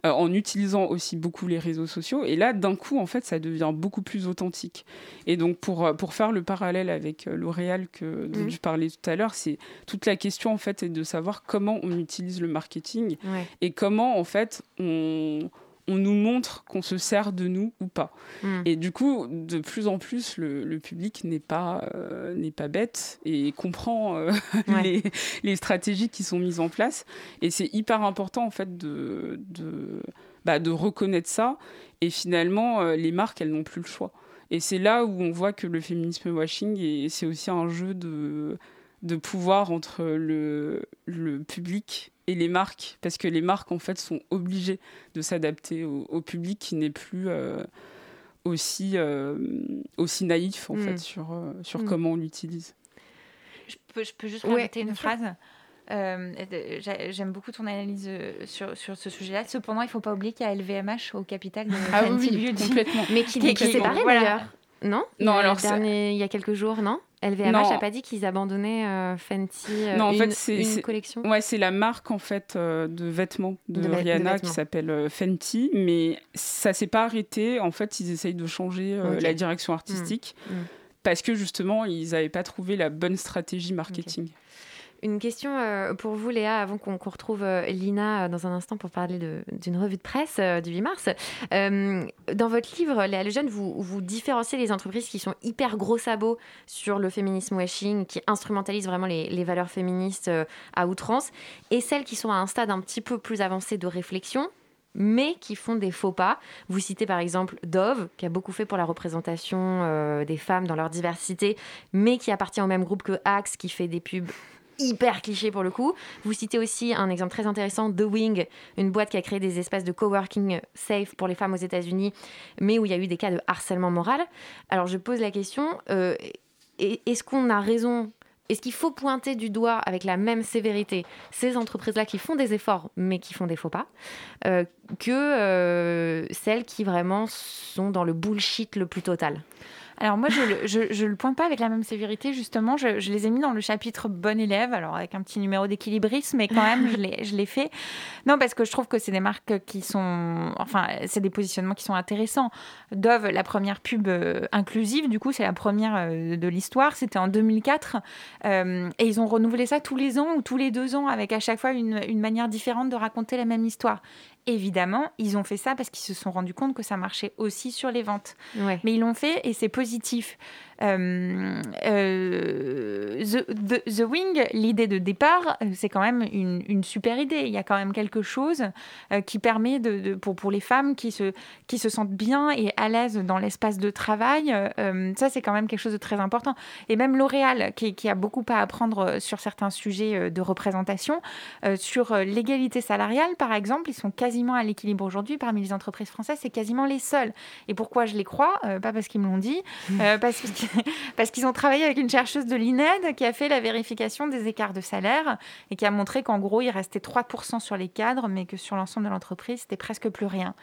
Euh, en utilisant aussi beaucoup les réseaux sociaux. Et là, d'un coup, en fait, ça devient beaucoup plus authentique. Et donc, pour, euh, pour faire le parallèle avec euh, L'Oréal que, dont mm. je parlais tout à l'heure, c'est toute la question, en fait, est de savoir comment on utilise le marketing et comment, en fait, on on nous montre qu'on se sert de nous ou pas. Hmm. Et du coup, de plus en plus, le, public n'est pas, euh, n'est pas bête et comprend euh, les, stratégies qui sont mises en place. Et c'est hyper important, en fait, de, de, bah, de reconnaître ça. Et finalement, euh, les marques, elles n'ont plus le choix. Et c'est là où on voit que le féminisme washing, et c'est aussi un jeu de, de pouvoir entre le, le public et les marques, parce que les marques en fait sont obligées de s'adapter au, public qui n'est plus euh, aussi, euh, aussi naïf en fait mm. sur, euh, sur mm. comment on l'utilise. Je peux, je peux juste rajouter une phrase. J'aime beaucoup ton analyse sur, sur ce sujet-là. Cependant, il ne faut pas oublier qu'il y a LVMH au capital de ah, oui, complètement. Mais qui, qui, qui s'est séparé d'ailleurs. Non? Non, alors dernier, il y a quelques jours, non? LVMH n'a pas dit qu'ils abandonnaient euh, Fenty euh, non, en une, fait, c'est, une collection Ouais, c'est la marque en fait euh, de vêtements de, Rihanna qui s'appelle Fenty, mais ça s'est pas arrêté. En fait, ils essayent de changer la direction artistique mm, mm. parce que justement, ils n'avaient pas trouvé la bonne stratégie marketing. Une question euh, pour vous, Léa, avant qu'on retrouve euh, Lina euh, dans un instant pour parler d'une revue de presse du 8 mars. dans votre livre, Léa Lejeune, vous, différenciez les entreprises qui sont hyper gros sabots sur le féminisme washing, qui instrumentalisent vraiment les valeurs féministes à outrance, et celles qui sont à un stade un petit peu plus avancé de réflexion, mais qui font des faux pas. Vous citez par exemple Dove, qui a beaucoup fait pour la représentation des femmes dans leur diversité, mais qui appartient au même groupe que Axe, qui fait des pubs hyper cliché pour le coup. Vous citez aussi un exemple très intéressant, The Wing, une boîte qui a créé des espaces de coworking safe pour les femmes aux États-Unis, mais où il y a eu des cas de harcèlement moral. Alors je pose la question, euh, est-ce qu'on a raison? Est-ce qu'il faut pointer du doigt avec la même sévérité ces entreprises-là qui font des efforts mais qui font des faux pas euh, que euh, celles qui vraiment sont dans le bullshit le plus total? Alors moi, je je, le pointe pas avec la même sévérité, justement. Je, les ai mis dans le chapitre bon élève, alors avec un petit numéro d'équilibrisme, mais quand même, je l'ai fait. Non, parce que je trouve que c'est des marques qui sont... Enfin, c'est des positionnements qui sont intéressants. Dove, la première pub euh, inclusive, du coup, c'est la première euh, de l'histoire. C'était en 2004. Euh, et ils ont renouvelé ça tous les ans ou tous les deux ans, avec à chaque fois une manière différente de raconter la même histoire. Évidemment, ils ont fait ça parce qu'ils se sont rendus compte que ça marchait aussi sur les ventes. Mais ils l'ont fait et c'est positif. Euh, euh, the, Wing, l'idée de départ, euh, c'est quand même une, super idée. Il y a quand même quelque chose qui permet de, pour, pour les femmes qui se, qui se sentent bien et à l'aise dans l'espace de travail. ça, c'est quand même quelque chose de très important. Et même L'Oréal, qui, qui, a beaucoup à apprendre sur certains sujets de représentation, sur l'égalité salariale, par exemple, ils sont quasiment à l'équilibre aujourd'hui parmi les entreprises françaises. C'est quasiment les seuls. Et pourquoi je les crois? Pas parce qu'ils me l'ont dit, parce que parce qu'ils ont travaillé avec une chercheuse de l'INED qui a fait la vérification des écarts de salaire et qui a montré qu'en gros, il restait 3% sur les cadres, mais que sur l'ensemble de l'entreprise, c'était presque plus rien.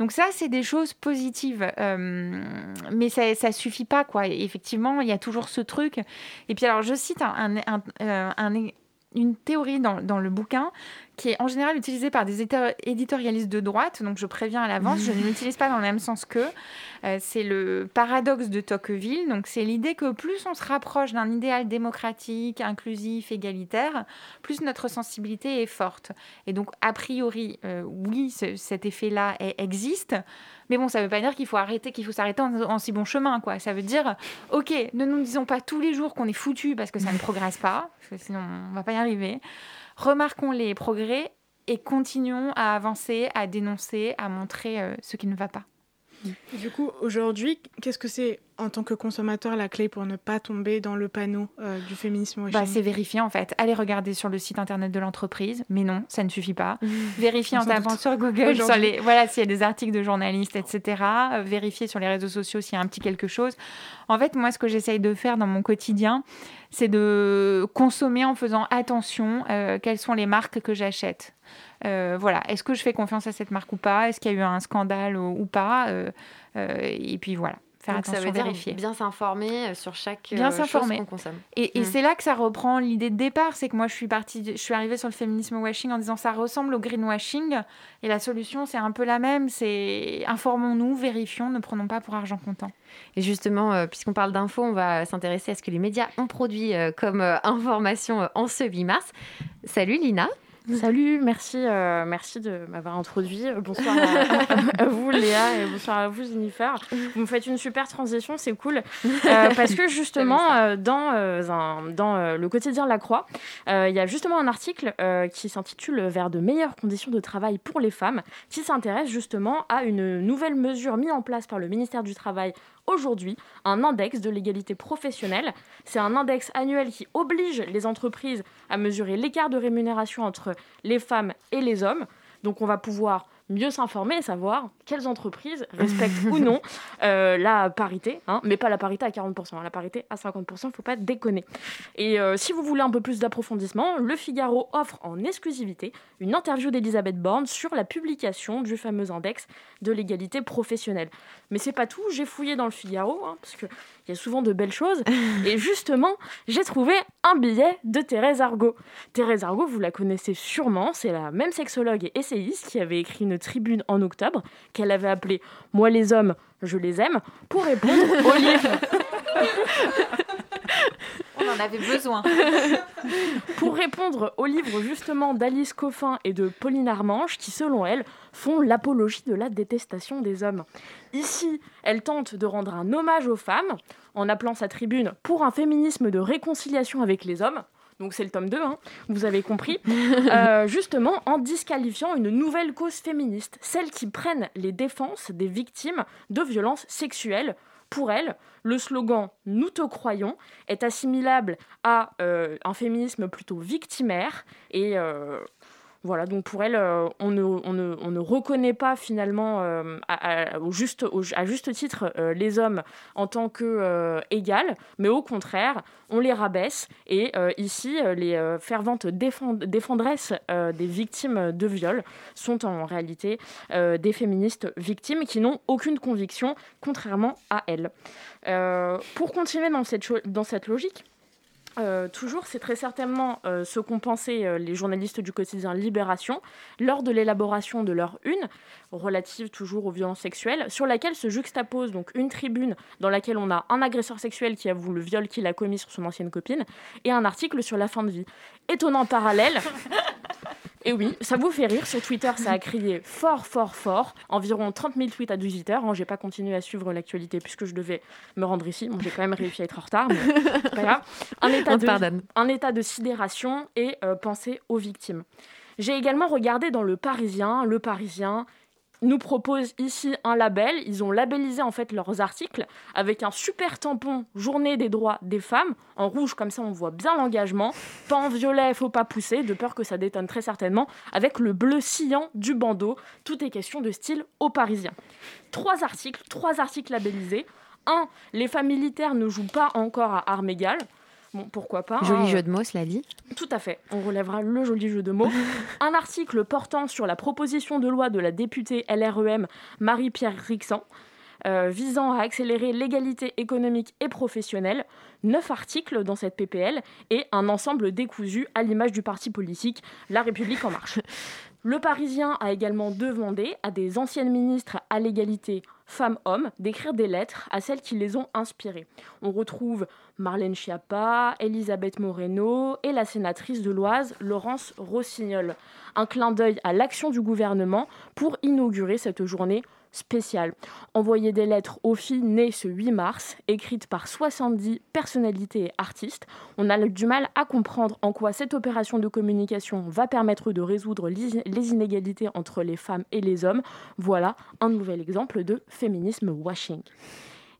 Donc ça, c'est des choses positives, euh, mais ça, ne suffit pas, quoi. effectivement, il y a toujours ce truc. Et puis alors, je cite un, euh, une théorie dans, dans, le bouquin qui est en général utilisé par des éditorialistes de droite, donc je préviens à l'avance, je ne l'utilise pas dans le même sens qu'eux. Euh, c'est le paradoxe de Tocqueville, donc c'est l'idée que plus on se rapproche d'un idéal démocratique, inclusif, égalitaire, plus notre sensibilité est forte. Et donc, a priori, euh, oui, cet effet-là existe, mais bon, ça ne veut pas dire qu'il faut arrêter, qu'il faut s'arrêter en, si bon chemin, quoi. Ça veut dire, ok, ne nous disons pas tous les jours qu'on est foutu parce que ça ne progresse pas, parce que sinon on va pas y arriver remarquons les progrès et continuons à avancer, à dénoncer, à montrer euh, ce qui ne va pas. Du coup, aujourd'hui, qu'est-ce que c'est en tant que consommateur la clé pour ne pas tomber dans le panneau euh, du féminisme bah, C'est vérifier en fait. Allez regarder sur le site internet de l'entreprise, mais non, ça ne suffit pas. vérifier en tapant sur Google sur les, voilà, s'il y a des articles de journalistes, etc. Euh, vérifier sur les réseaux sociaux s'il y a un petit quelque chose. En fait, moi, ce que j'essaye de faire dans mon quotidien, c'est de consommer en faisant attention euh, quelles sont les marques que j'achète. Voilà, est-ce que je fais confiance à cette marque ou pas? Est-ce qu'il y a eu un scandale ou, pas? Et puis voilà faire Donc attention, ça veut dire vérifier. bien s'informer euh, sur chaque bien euh, chose qu'on consomme. Et, et mm. c'est là que ça reprend l'idée de départ, c'est que moi je suis partie, je suis arrivée sur le féminisme washing en disant ça ressemble au greenwashing et la solution c'est un peu la même, c'est informons-nous, vérifions, ne prenons pas pour argent comptant. Et justement, euh, puisqu'on parle d'infos, on va s'intéresser à ce que les médias ont produit comme information en ce 8 mars. Salut Lina. Salut, merci, euh, merci de m'avoir introduit. Bonsoir à, vous Léa et bonsoir à vous Jennifer. Vous me faites une super transition, c'est cool. Euh, parce que justement, euh, dans, dans le quotidien La Croix, il y a justement un article qui s'intitule Vers de meilleures conditions de travail pour les femmes, qui s'intéresse justement à une nouvelle mesure mise en place par le ministère du Travail aujourd'hui un index de l'égalité professionnelle. C'est un index annuel qui oblige les entreprises à mesurer l'écart de rémunération entre les femmes et les hommes. Donc on va pouvoir mieux s'informer et savoir quelles entreprises respectent ou non euh, la parité, hein, mais pas la parité à 40%, hein, la parité à 50%, il ne faut pas déconner. Et euh, si vous voulez un peu plus d'approfondissement, Le Figaro offre en exclusivité une interview d'Elisabeth Borne sur la publication du fameux index de l'égalité professionnelle. Mais c'est pas tout, j'ai fouillé dans Le Figaro, hein, parce qu'il y a souvent de belles choses, et justement, j'ai trouvé un billet de Thérèse Argot. Thérèse Argot, vous la connaissez sûrement, c'est la même sexologue et essayiste qui avait écrit une tribune en octobre qu'elle avait appelée Moi les hommes, je les aime, pour répondre au livre. On en avait besoin. pour répondre au livre justement d'Alice Coffin et de Pauline Armange, qui selon elle font l'apologie de la détestation des hommes. Ici, elle tente de rendre un hommage aux femmes en appelant sa tribune pour un féminisme de réconciliation avec les hommes donc c'est le tome 2, hein, vous avez compris, euh, justement en disqualifiant une nouvelle cause féministe, celle qui prennent les défenses des victimes de violences sexuelles. Pour elle, le slogan Nous te croyons est assimilable à euh, un féminisme plutôt victimaire. Et euh, Voilà, donc pour elle, on ne, on, ne, on, ne, reconnaît pas finalement juste, à juste titre les hommes en tant que mais au contraire, on les rabaisse. Et ici, les ferventes défendresses des victimes de viol sont en réalité des féministes victimes qui n'ont aucune conviction, contrairement à elles. pour continuer dans cette logique, euh, toujours, c'est très certainement euh, ce qu'ont pensé euh, les journalistes du quotidien Libération lors de l'élaboration de leur une, relative toujours aux violences sexuelles, sur laquelle se juxtapose donc une tribune dans laquelle on a un agresseur sexuel qui avoue le viol qu'il a commis sur son ancienne copine et un article sur la fin de vie. Étonnant parallèle. Et oui, ça vous fait rire. Sur Twitter, ça a crié fort, fort, fort. Environ 30 000 tweets à 18 h Hein, j'ai pas continué à suivre l'actualité puisque je devais me rendre ici. Bon, j'ai quand même réussi à être en retard, mais Un état, de, un état de sidération et euh, penser aux victimes. J'ai également regardé dans Le Parisien. Le Parisien, nous propose ici un label. Ils ont labellisé en fait leurs articles avec un super tampon Journée des droits des femmes en rouge comme ça on voit bien l'engagement. Pas en violet, faut pas pousser de peur que ça détonne très certainement. Avec le bleu sciant du bandeau. Tout est question de style au parisien. Trois articles, trois articles labellisés. Un, les femmes militaires ne jouent pas encore à armes égales. Bon, pourquoi pas. Joli hein. jeu de mots, cela dit. Tout à fait. On relèvera le joli jeu de mots. un article portant sur la proposition de loi de la députée LREM Marie-Pierre Rixan. Euh, visant à accélérer l'égalité économique et professionnelle, neuf articles dans cette PPL et un ensemble décousu à l'image du parti politique La République en marche. Le Parisien a également demandé à des anciennes ministres à l'égalité femmes-hommes d'écrire des lettres à celles qui les ont inspirées. On retrouve Marlène Schiappa, Elisabeth Moreno et la sénatrice de l'Oise, Laurence Rossignol. Un clin d'œil à l'action du gouvernement pour inaugurer cette journée spéciale. Envoyer des lettres aux filles nées ce 8 mars, écrites par 70 personnalités et artistes. On a du mal à comprendre en quoi cette opération de communication va permettre de résoudre les inégalités entre les femmes et les hommes. Voilà un nouvel exemple de féminisme washing.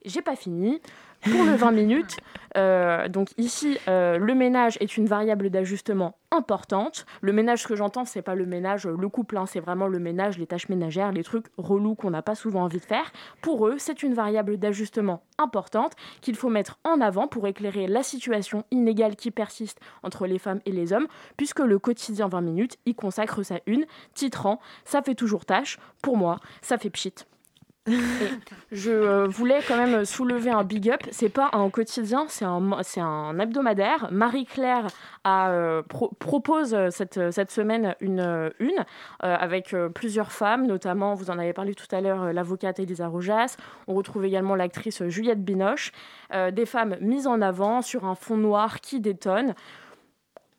J'ai pas fini pour le 20 minutes. Euh, donc ici, euh, le ménage est une variable d'ajustement importante. Le ménage, ce que j'entends, c'est pas le ménage, le couple, hein, c'est vraiment le ménage, les tâches ménagères, les trucs relous qu'on n'a pas souvent envie de faire. Pour eux, c'est une variable d'ajustement importante qu'il faut mettre en avant pour éclairer la situation inégale qui persiste entre les femmes et les hommes, puisque le quotidien 20 minutes y consacre sa une, titrant Ça fait toujours tâche, pour moi, ça fait pchit je euh, voulais quand même soulever un big up. C'est pas un quotidien, c'est un, un hebdomadaire. Marie-Claire euh, propose cette, cette semaine une une euh, avec plusieurs femmes, notamment, vous en avez parlé tout à l'heure, l'avocate Elisa Rojas. On retrouve également l'actrice Juliette Binoche. des femmes mises en avant sur un fond noir qui détonne.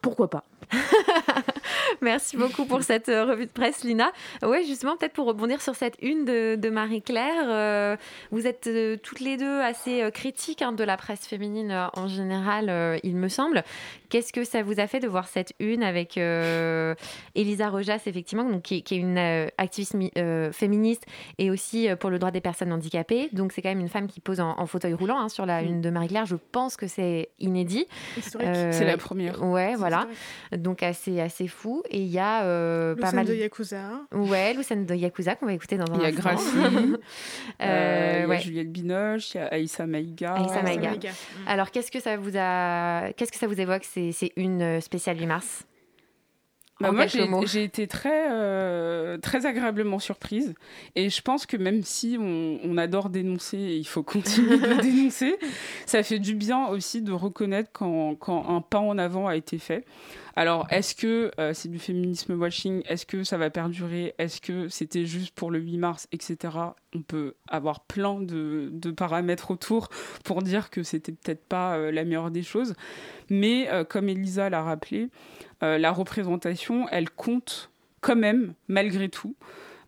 Pourquoi pas? Merci beaucoup pour cette euh, revue de presse, Lina. Oui, justement, peut-être pour rebondir sur cette une de, Marie-Claire, euh, vous êtes euh, toutes les deux assez critiques hein, de la presse féminine en général, il me semble. Qu'est-ce que ça vous a fait de voir cette une avec Elisa Rojas, effectivement, donc, qui, est une activiste féministe et aussi pour le droit des personnes handicapées. Donc, c'est quand même une femme qui pose en, fauteuil roulant hein, sur la mm. une de Marie-Claire. Je pense que c'est inédit. c'est la première. Ouais, voilà. Donc, assez, assez fou. Et il y a euh, pas mal de Yakuza. Ouais, Lucène de Yakuza qu'on va écouter dans un Il y a Gracie, euh, il y a Juliette Binoche, il y a Aïssa Maïga. Aïssa Maïga. Alors, qu'est-ce que ça vous a, qu'est-ce que ça vous évoque? C'est une euh, spéciale 8 mars bah, moi, j'ai été très, euh, très agréablement surprise. Et je pense que même si on, on adore dénoncer, et il faut continuer de dénoncer, ça fait du bien aussi de reconnaître quand, quand, un pas en avant a été fait. Alors, est-ce que euh, c'est du féminisme washing Est-ce que ça va perdurer? Est-ce que c'était juste pour le 8 mars, etc. On peut avoir plein de, paramètres autour pour dire que c'était peut-être pas euh, la meilleure des choses. Mais comme Elisa l'a rappelé, euh, la représentation, elle compte quand même, malgré tout.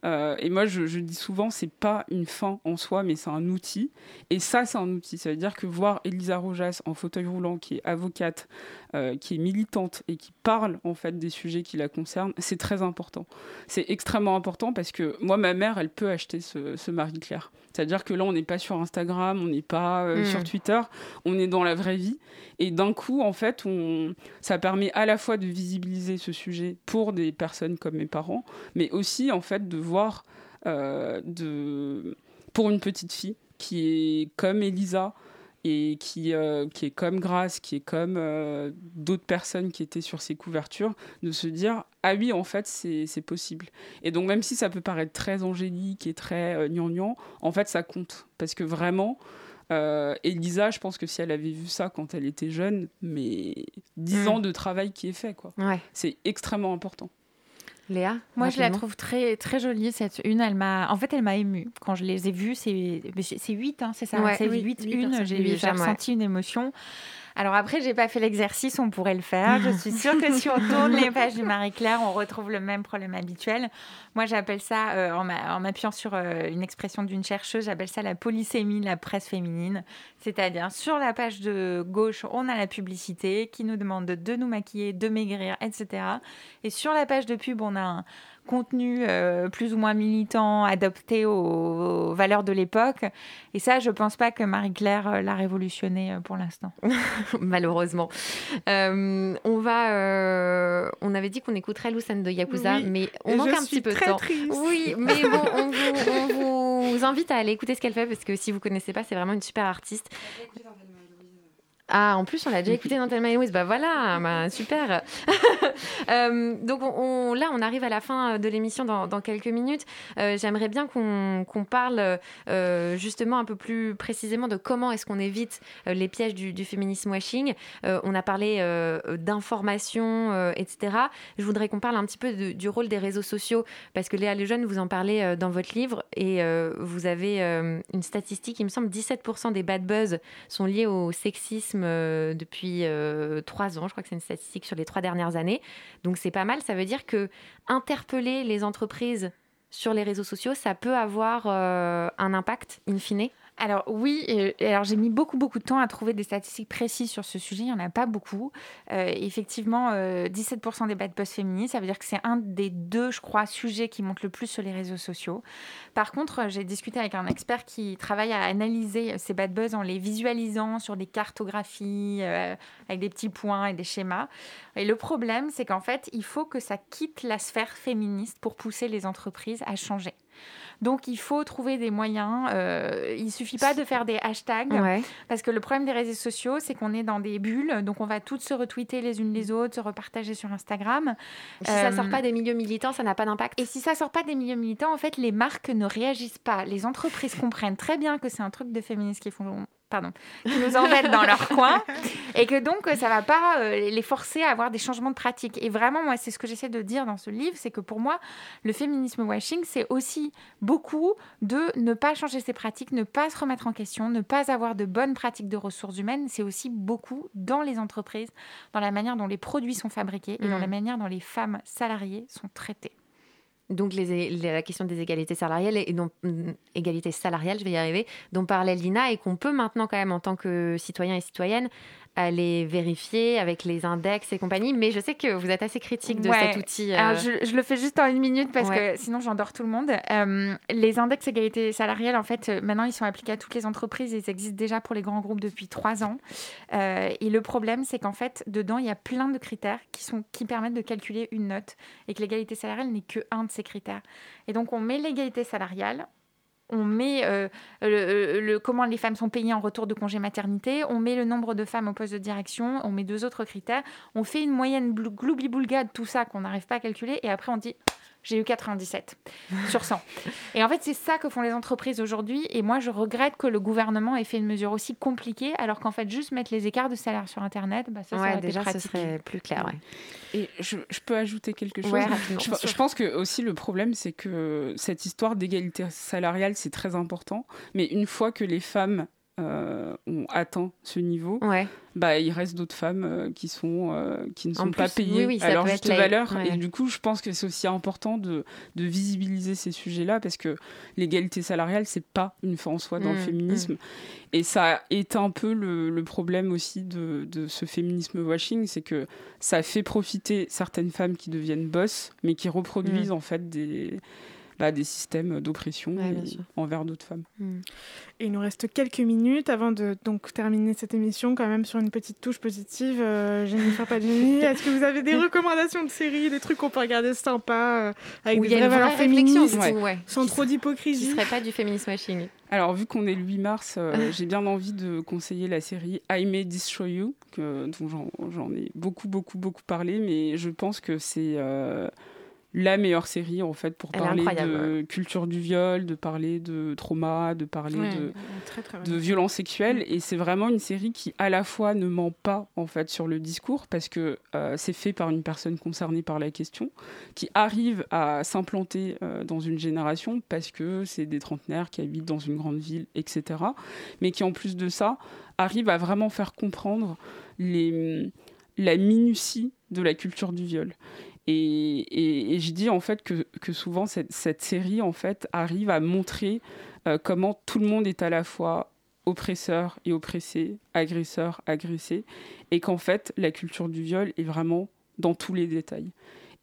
Euh, et moi, je, je, dis souvent, c'est pas une fin en soi, mais c'est un outil. Et ça, c'est un outil. Ça veut dire que voir Elisa Rojas en fauteuil roulant, qui est avocate, euh, qui est militante et qui parle en fait des sujets qui la concernent, c'est très important. C'est extrêmement important parce que moi, ma mère, elle peut acheter ce, ce Marie-Claire. C'est-à-dire que là, on n'est pas sur Instagram, on n'est pas euh, mm. sur Twitter, on est dans la vraie vie. Et d'un coup, en fait, on... ça permet à la fois de visibiliser ce sujet pour des personnes comme mes parents, mais aussi, en fait, de voir euh, de... pour une petite fille qui est comme Elisa, et qui, euh, qui est comme Grace, qui est comme euh, d'autres personnes qui étaient sur ces couvertures, de se dire ah oui, en fait, c'est possible. Et donc, même si ça peut paraître très angélique et très euh, gnangnan, en fait, ça compte. Parce que vraiment, Elisa, je pense que si elle avait vu ça quand elle était jeune, mais 10 mm. ans de travail qui est fait, quoi. C'est extrêmement important. Léa Moi, je la trouve très, très jolie, cette une. Elle m'a, en fait, elle m'a émue. Quand je les ai vues, c'est, c'est 8, hein, c'est ça C'est 8, une. J'ai, ressenti une émotion. Alors après, j'ai pas fait l'exercice, on pourrait le faire. Je suis sûre que si on tourne les pages de Marie-Claire, on retrouve le même problème habituel. Moi, j'appelle ça, euh, en m'appuyant sur euh, une expression d'une chercheuse, j'appelle ça la polysémie la presse féminine. C'est-à-dire, sur la page de gauche, on a la publicité qui nous demande de nous maquiller, de maigrir, etc. Et sur la page de pub, on a un contenu euh, plus ou moins militant, adapté aux, valeurs de l'époque. Et ça, je ne pense pas que Marie-Claire euh, l'a révolutionné euh, pour l'instant. Malheureusement. on va. on avait dit qu'on écouterait Lucène de Yakuza, mais on manque un petit peu de temps. Oui, mais bon, on vous, on vous invite à aller écouter ce qu'elle fait parce que si vous connaissez pas, c'est vraiment une super artiste. Ah, en plus, on l'a déjà écouté dans Thelma Louise. Bah voilà, bah, super. Euh, donc on, là, on arrive à la fin de l'émission dans, quelques minutes. Euh, j'aimerais bien qu'on parle euh, justement un peu plus précisément de comment est-ce qu'on évite les pièges du, féminisme washing. on a parlé d'information, etc. Je voudrais qu'on parle un petit peu du rôle des réseaux sociaux parce que Léa Lejeune, vous en parlez dans votre livre et vous avez une statistique, il me semble, 17% des bad buzz sont liés au sexisme euh, depuis euh, trois ans. Je crois que c'est une statistique sur les trois dernières années. Donc c'est pas mal. Ça veut dire que interpeller les entreprises sur les réseaux sociaux, ça peut avoir euh, un impact in fine alors oui, alors j'ai mis beaucoup beaucoup de temps à trouver des statistiques précises sur ce sujet. Il n'y en a pas beaucoup. Euh, effectivement, 17% euh, des bad buzz féministes, ça veut dire que c'est un des deux, je crois, sujets qui montent le plus sur les réseaux sociaux. Par contre, j'ai discuté avec un expert qui travaille à analyser ces bad buzz en les visualisant sur des cartographies euh, avec des petits points et des schémas. Et le problème, c'est qu'en fait, il faut que ça quitte la sphère féministe pour pousser les entreprises à changer. Donc il faut trouver des moyens. Euh, il suffit pas de faire des hashtags parce que le problème des réseaux sociaux, c'est qu'on est dans des bulles. Donc on va toutes se retweeter les unes les autres, se repartager sur Instagram. Si ça sort pas des milieux militants, ça n'a pas d'impact. Et si ça sort pas des milieux militants, en fait, les marques ne réagissent pas. Les entreprises comprennent très bien que c'est un truc de féministes qui font pardon, qui nous embêtent dans leur coin et que donc ça va pas euh, les forcer à avoir des changements de pratique. Et vraiment, moi, c'est ce que j'essaie de dire dans ce livre, c'est que pour moi, le féminisme washing, c'est aussi beaucoup de ne pas changer ses pratiques, ne pas se remettre en question, ne pas avoir de bonnes pratiques de ressources humaines. C'est aussi beaucoup dans les entreprises, dans la manière dont les produits sont fabriqués et dans la mmh. manière dont les femmes salariées sont traitées donc les, la question des égalités salariales et donc mm, égalité salariale, je vais y arriver, dont parlait Lina et qu'on peut maintenant quand même en tant que citoyen et citoyenne aller vérifier avec les index et compagnie. Mais je sais que vous êtes assez critique de cet outil. Alors euh. je, le fais juste en une minute parce que sinon j'endors tout le monde. Euh, les index égalité salariale, en fait, maintenant ils sont appliqués à toutes les entreprises. Ils existent déjà pour les grands groupes depuis trois ans. Euh, et le problème, c'est qu'en fait, dedans, il y a plein de critères qui, sont, qui permettent de calculer une note et que l'égalité salariale n'est que un de ces critères. Et donc on met l'égalité salariale on met euh, le, comment les femmes sont payées en retour de congé maternité, on met le nombre de femmes au poste de direction, on met deux autres critères, on fait une moyenne gloubi-boulga tout ça qu'on n'arrive pas à calculer, et après on dit j'ai eu 97 sur 100. Et en fait, c'est ça que font les entreprises aujourd'hui. Et moi, je regrette que le gouvernement ait fait une mesure aussi compliquée, alors qu'en fait, juste mettre les écarts de salaire sur Internet, bah, ça, ouais, déjà, ce serait plus clair. Et je, peux ajouter quelque chose? je, je, pense que aussi le problème, c'est que cette histoire d'égalité salariale, c'est très important. Mais une fois que les femmes ont atteint ce niveau, bah, il reste d'autres femmes qui, sont, qui ne sont pas payées à leur juste valeur. Et du coup, je pense que c'est aussi important de, de visibiliser ces sujets-là parce que l'égalité salariale, c'est pas une fin en soi dans le mmh, féminisme. Mmh. Et ça est un peu le, le problème aussi de, de, ce féminisme washing, c'est que ça fait profiter certaines femmes qui deviennent boss, mais qui reproduisent mmh. en fait des bah, des systèmes d'oppression envers d'autres femmes. Hmm. Et il nous reste quelques minutes avant de donc terminer cette émission quand même sur une petite touche positive. Euh, Jennifer Padini, est-ce que vous avez des recommandations de séries, des trucs qu'on peut regarder sympas euh, avec des vraies valeurs féministes, sans trop d'hypocrisie Qui serait pas du féminisme washing alors, vu qu'on est le 8 mars, euh, j'ai bien envie de conseiller la série I May Destroy You, que, dont j'en ai beaucoup, beaucoup, beaucoup parlé, mais je pense que c'est la meilleure série en fait pour parler de culture du viol, de parler de trauma, de parler de, de violence sexuelle. Et c'est vraiment une série qui à la fois ne ment pas en fait sur le discours parce que euh, c'est fait par une personne concernée par la question, qui arrive à s'implanter euh, dans une génération parce que c'est des trentenaires qui habitent dans une grande ville, etc. Mais qui en plus de ça arrive à vraiment faire comprendre les, la minutie de la culture du viol. Et, je dis en fait que, souvent cette, série en fait arrive à montrer euh, comment tout le monde est à la fois oppresseur et oppressé, agresseur, agressé, et qu'en fait la culture du viol est vraiment dans tous les détails.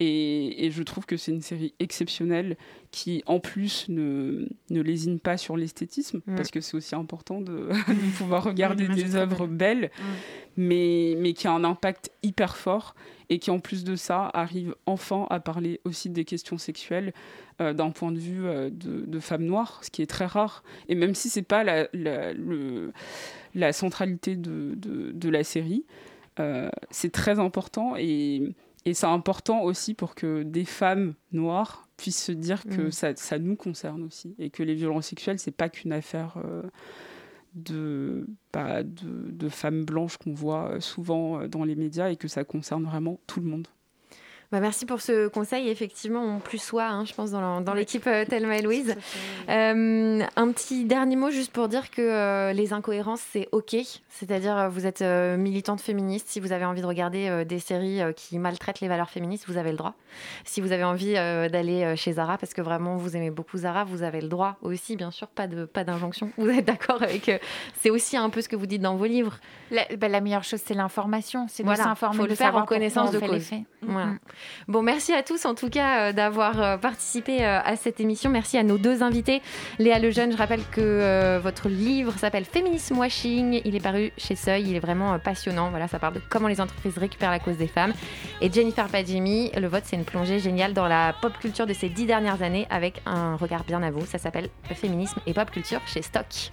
Et, je trouve que c'est une série exceptionnelle qui, en plus, ne, ne lésine pas sur l'esthétisme, parce que c'est aussi important de, pouvoir regarder des œuvres belles, mais, mais qui a un impact hyper fort et qui, en plus de ça, arrive enfin à parler aussi des questions sexuelles euh, d'un point de vue euh, de, de femmes noires, ce qui est très rare. Et même si c'est pas la, la, le, la centralité de, de, de la série, euh, c'est très important et et c'est important aussi pour que des femmes noires puissent se dire que mm. ça, ça, nous concerne aussi et que les violences sexuelles, c'est pas qu'une affaire euh, de, bah, de, de, femmes blanches qu'on voit euh, souvent euh, dans les médias et que ça concerne vraiment tout le monde. Bah, merci pour ce conseil. Effectivement, on plus soit, hein, je pense, dans l'équipe euh, Thelma et Louise. Euh, un petit dernier mot juste pour dire que euh, les incohérences, c'est OK. C'est-à-dire, vous êtes militante féministe. Si vous avez envie de regarder des séries qui maltraitent les valeurs féministes, vous avez le droit. Si vous avez envie d'aller chez Zara, parce que vraiment, vous aimez beaucoup Zara, vous avez le droit aussi, bien sûr, pas de pas d'injonction. Vous êtes d'accord avec... c'est aussi un peu ce que vous dites dans vos livres. La, bah, la meilleure chose, c'est l'information. C'est voilà, de s'informer, faut le faire en connaissance de cause. Voilà. Mm. Bon, merci à tous en tout cas euh, d'avoir euh, participé euh, à cette émission. Merci à nos deux invités. Léa Lejeune, je rappelle que votre livre s'appelle Féminisme Washing. Il est paru chez Seuil. Il est vraiment passionnant. Voilà, ça parle de comment les entreprises récupèrent la cause des femmes. Et Jennifer Padjimi, le vote, c'est une plongée géniale dans la pop culture de ces dix dernières années avec un regard bien à vous. Ça s'appelle Féminisme et pop culture chez Stock.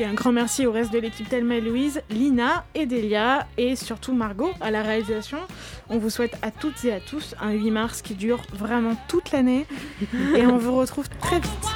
Et un grand merci au reste de l'équipe Thelma et Louise, Lina et Delia et surtout Margot à la réalisation. On vous souhaite à toutes et à tous un 8 mars qui dure vraiment toute l'année. et on vous retrouve très vite.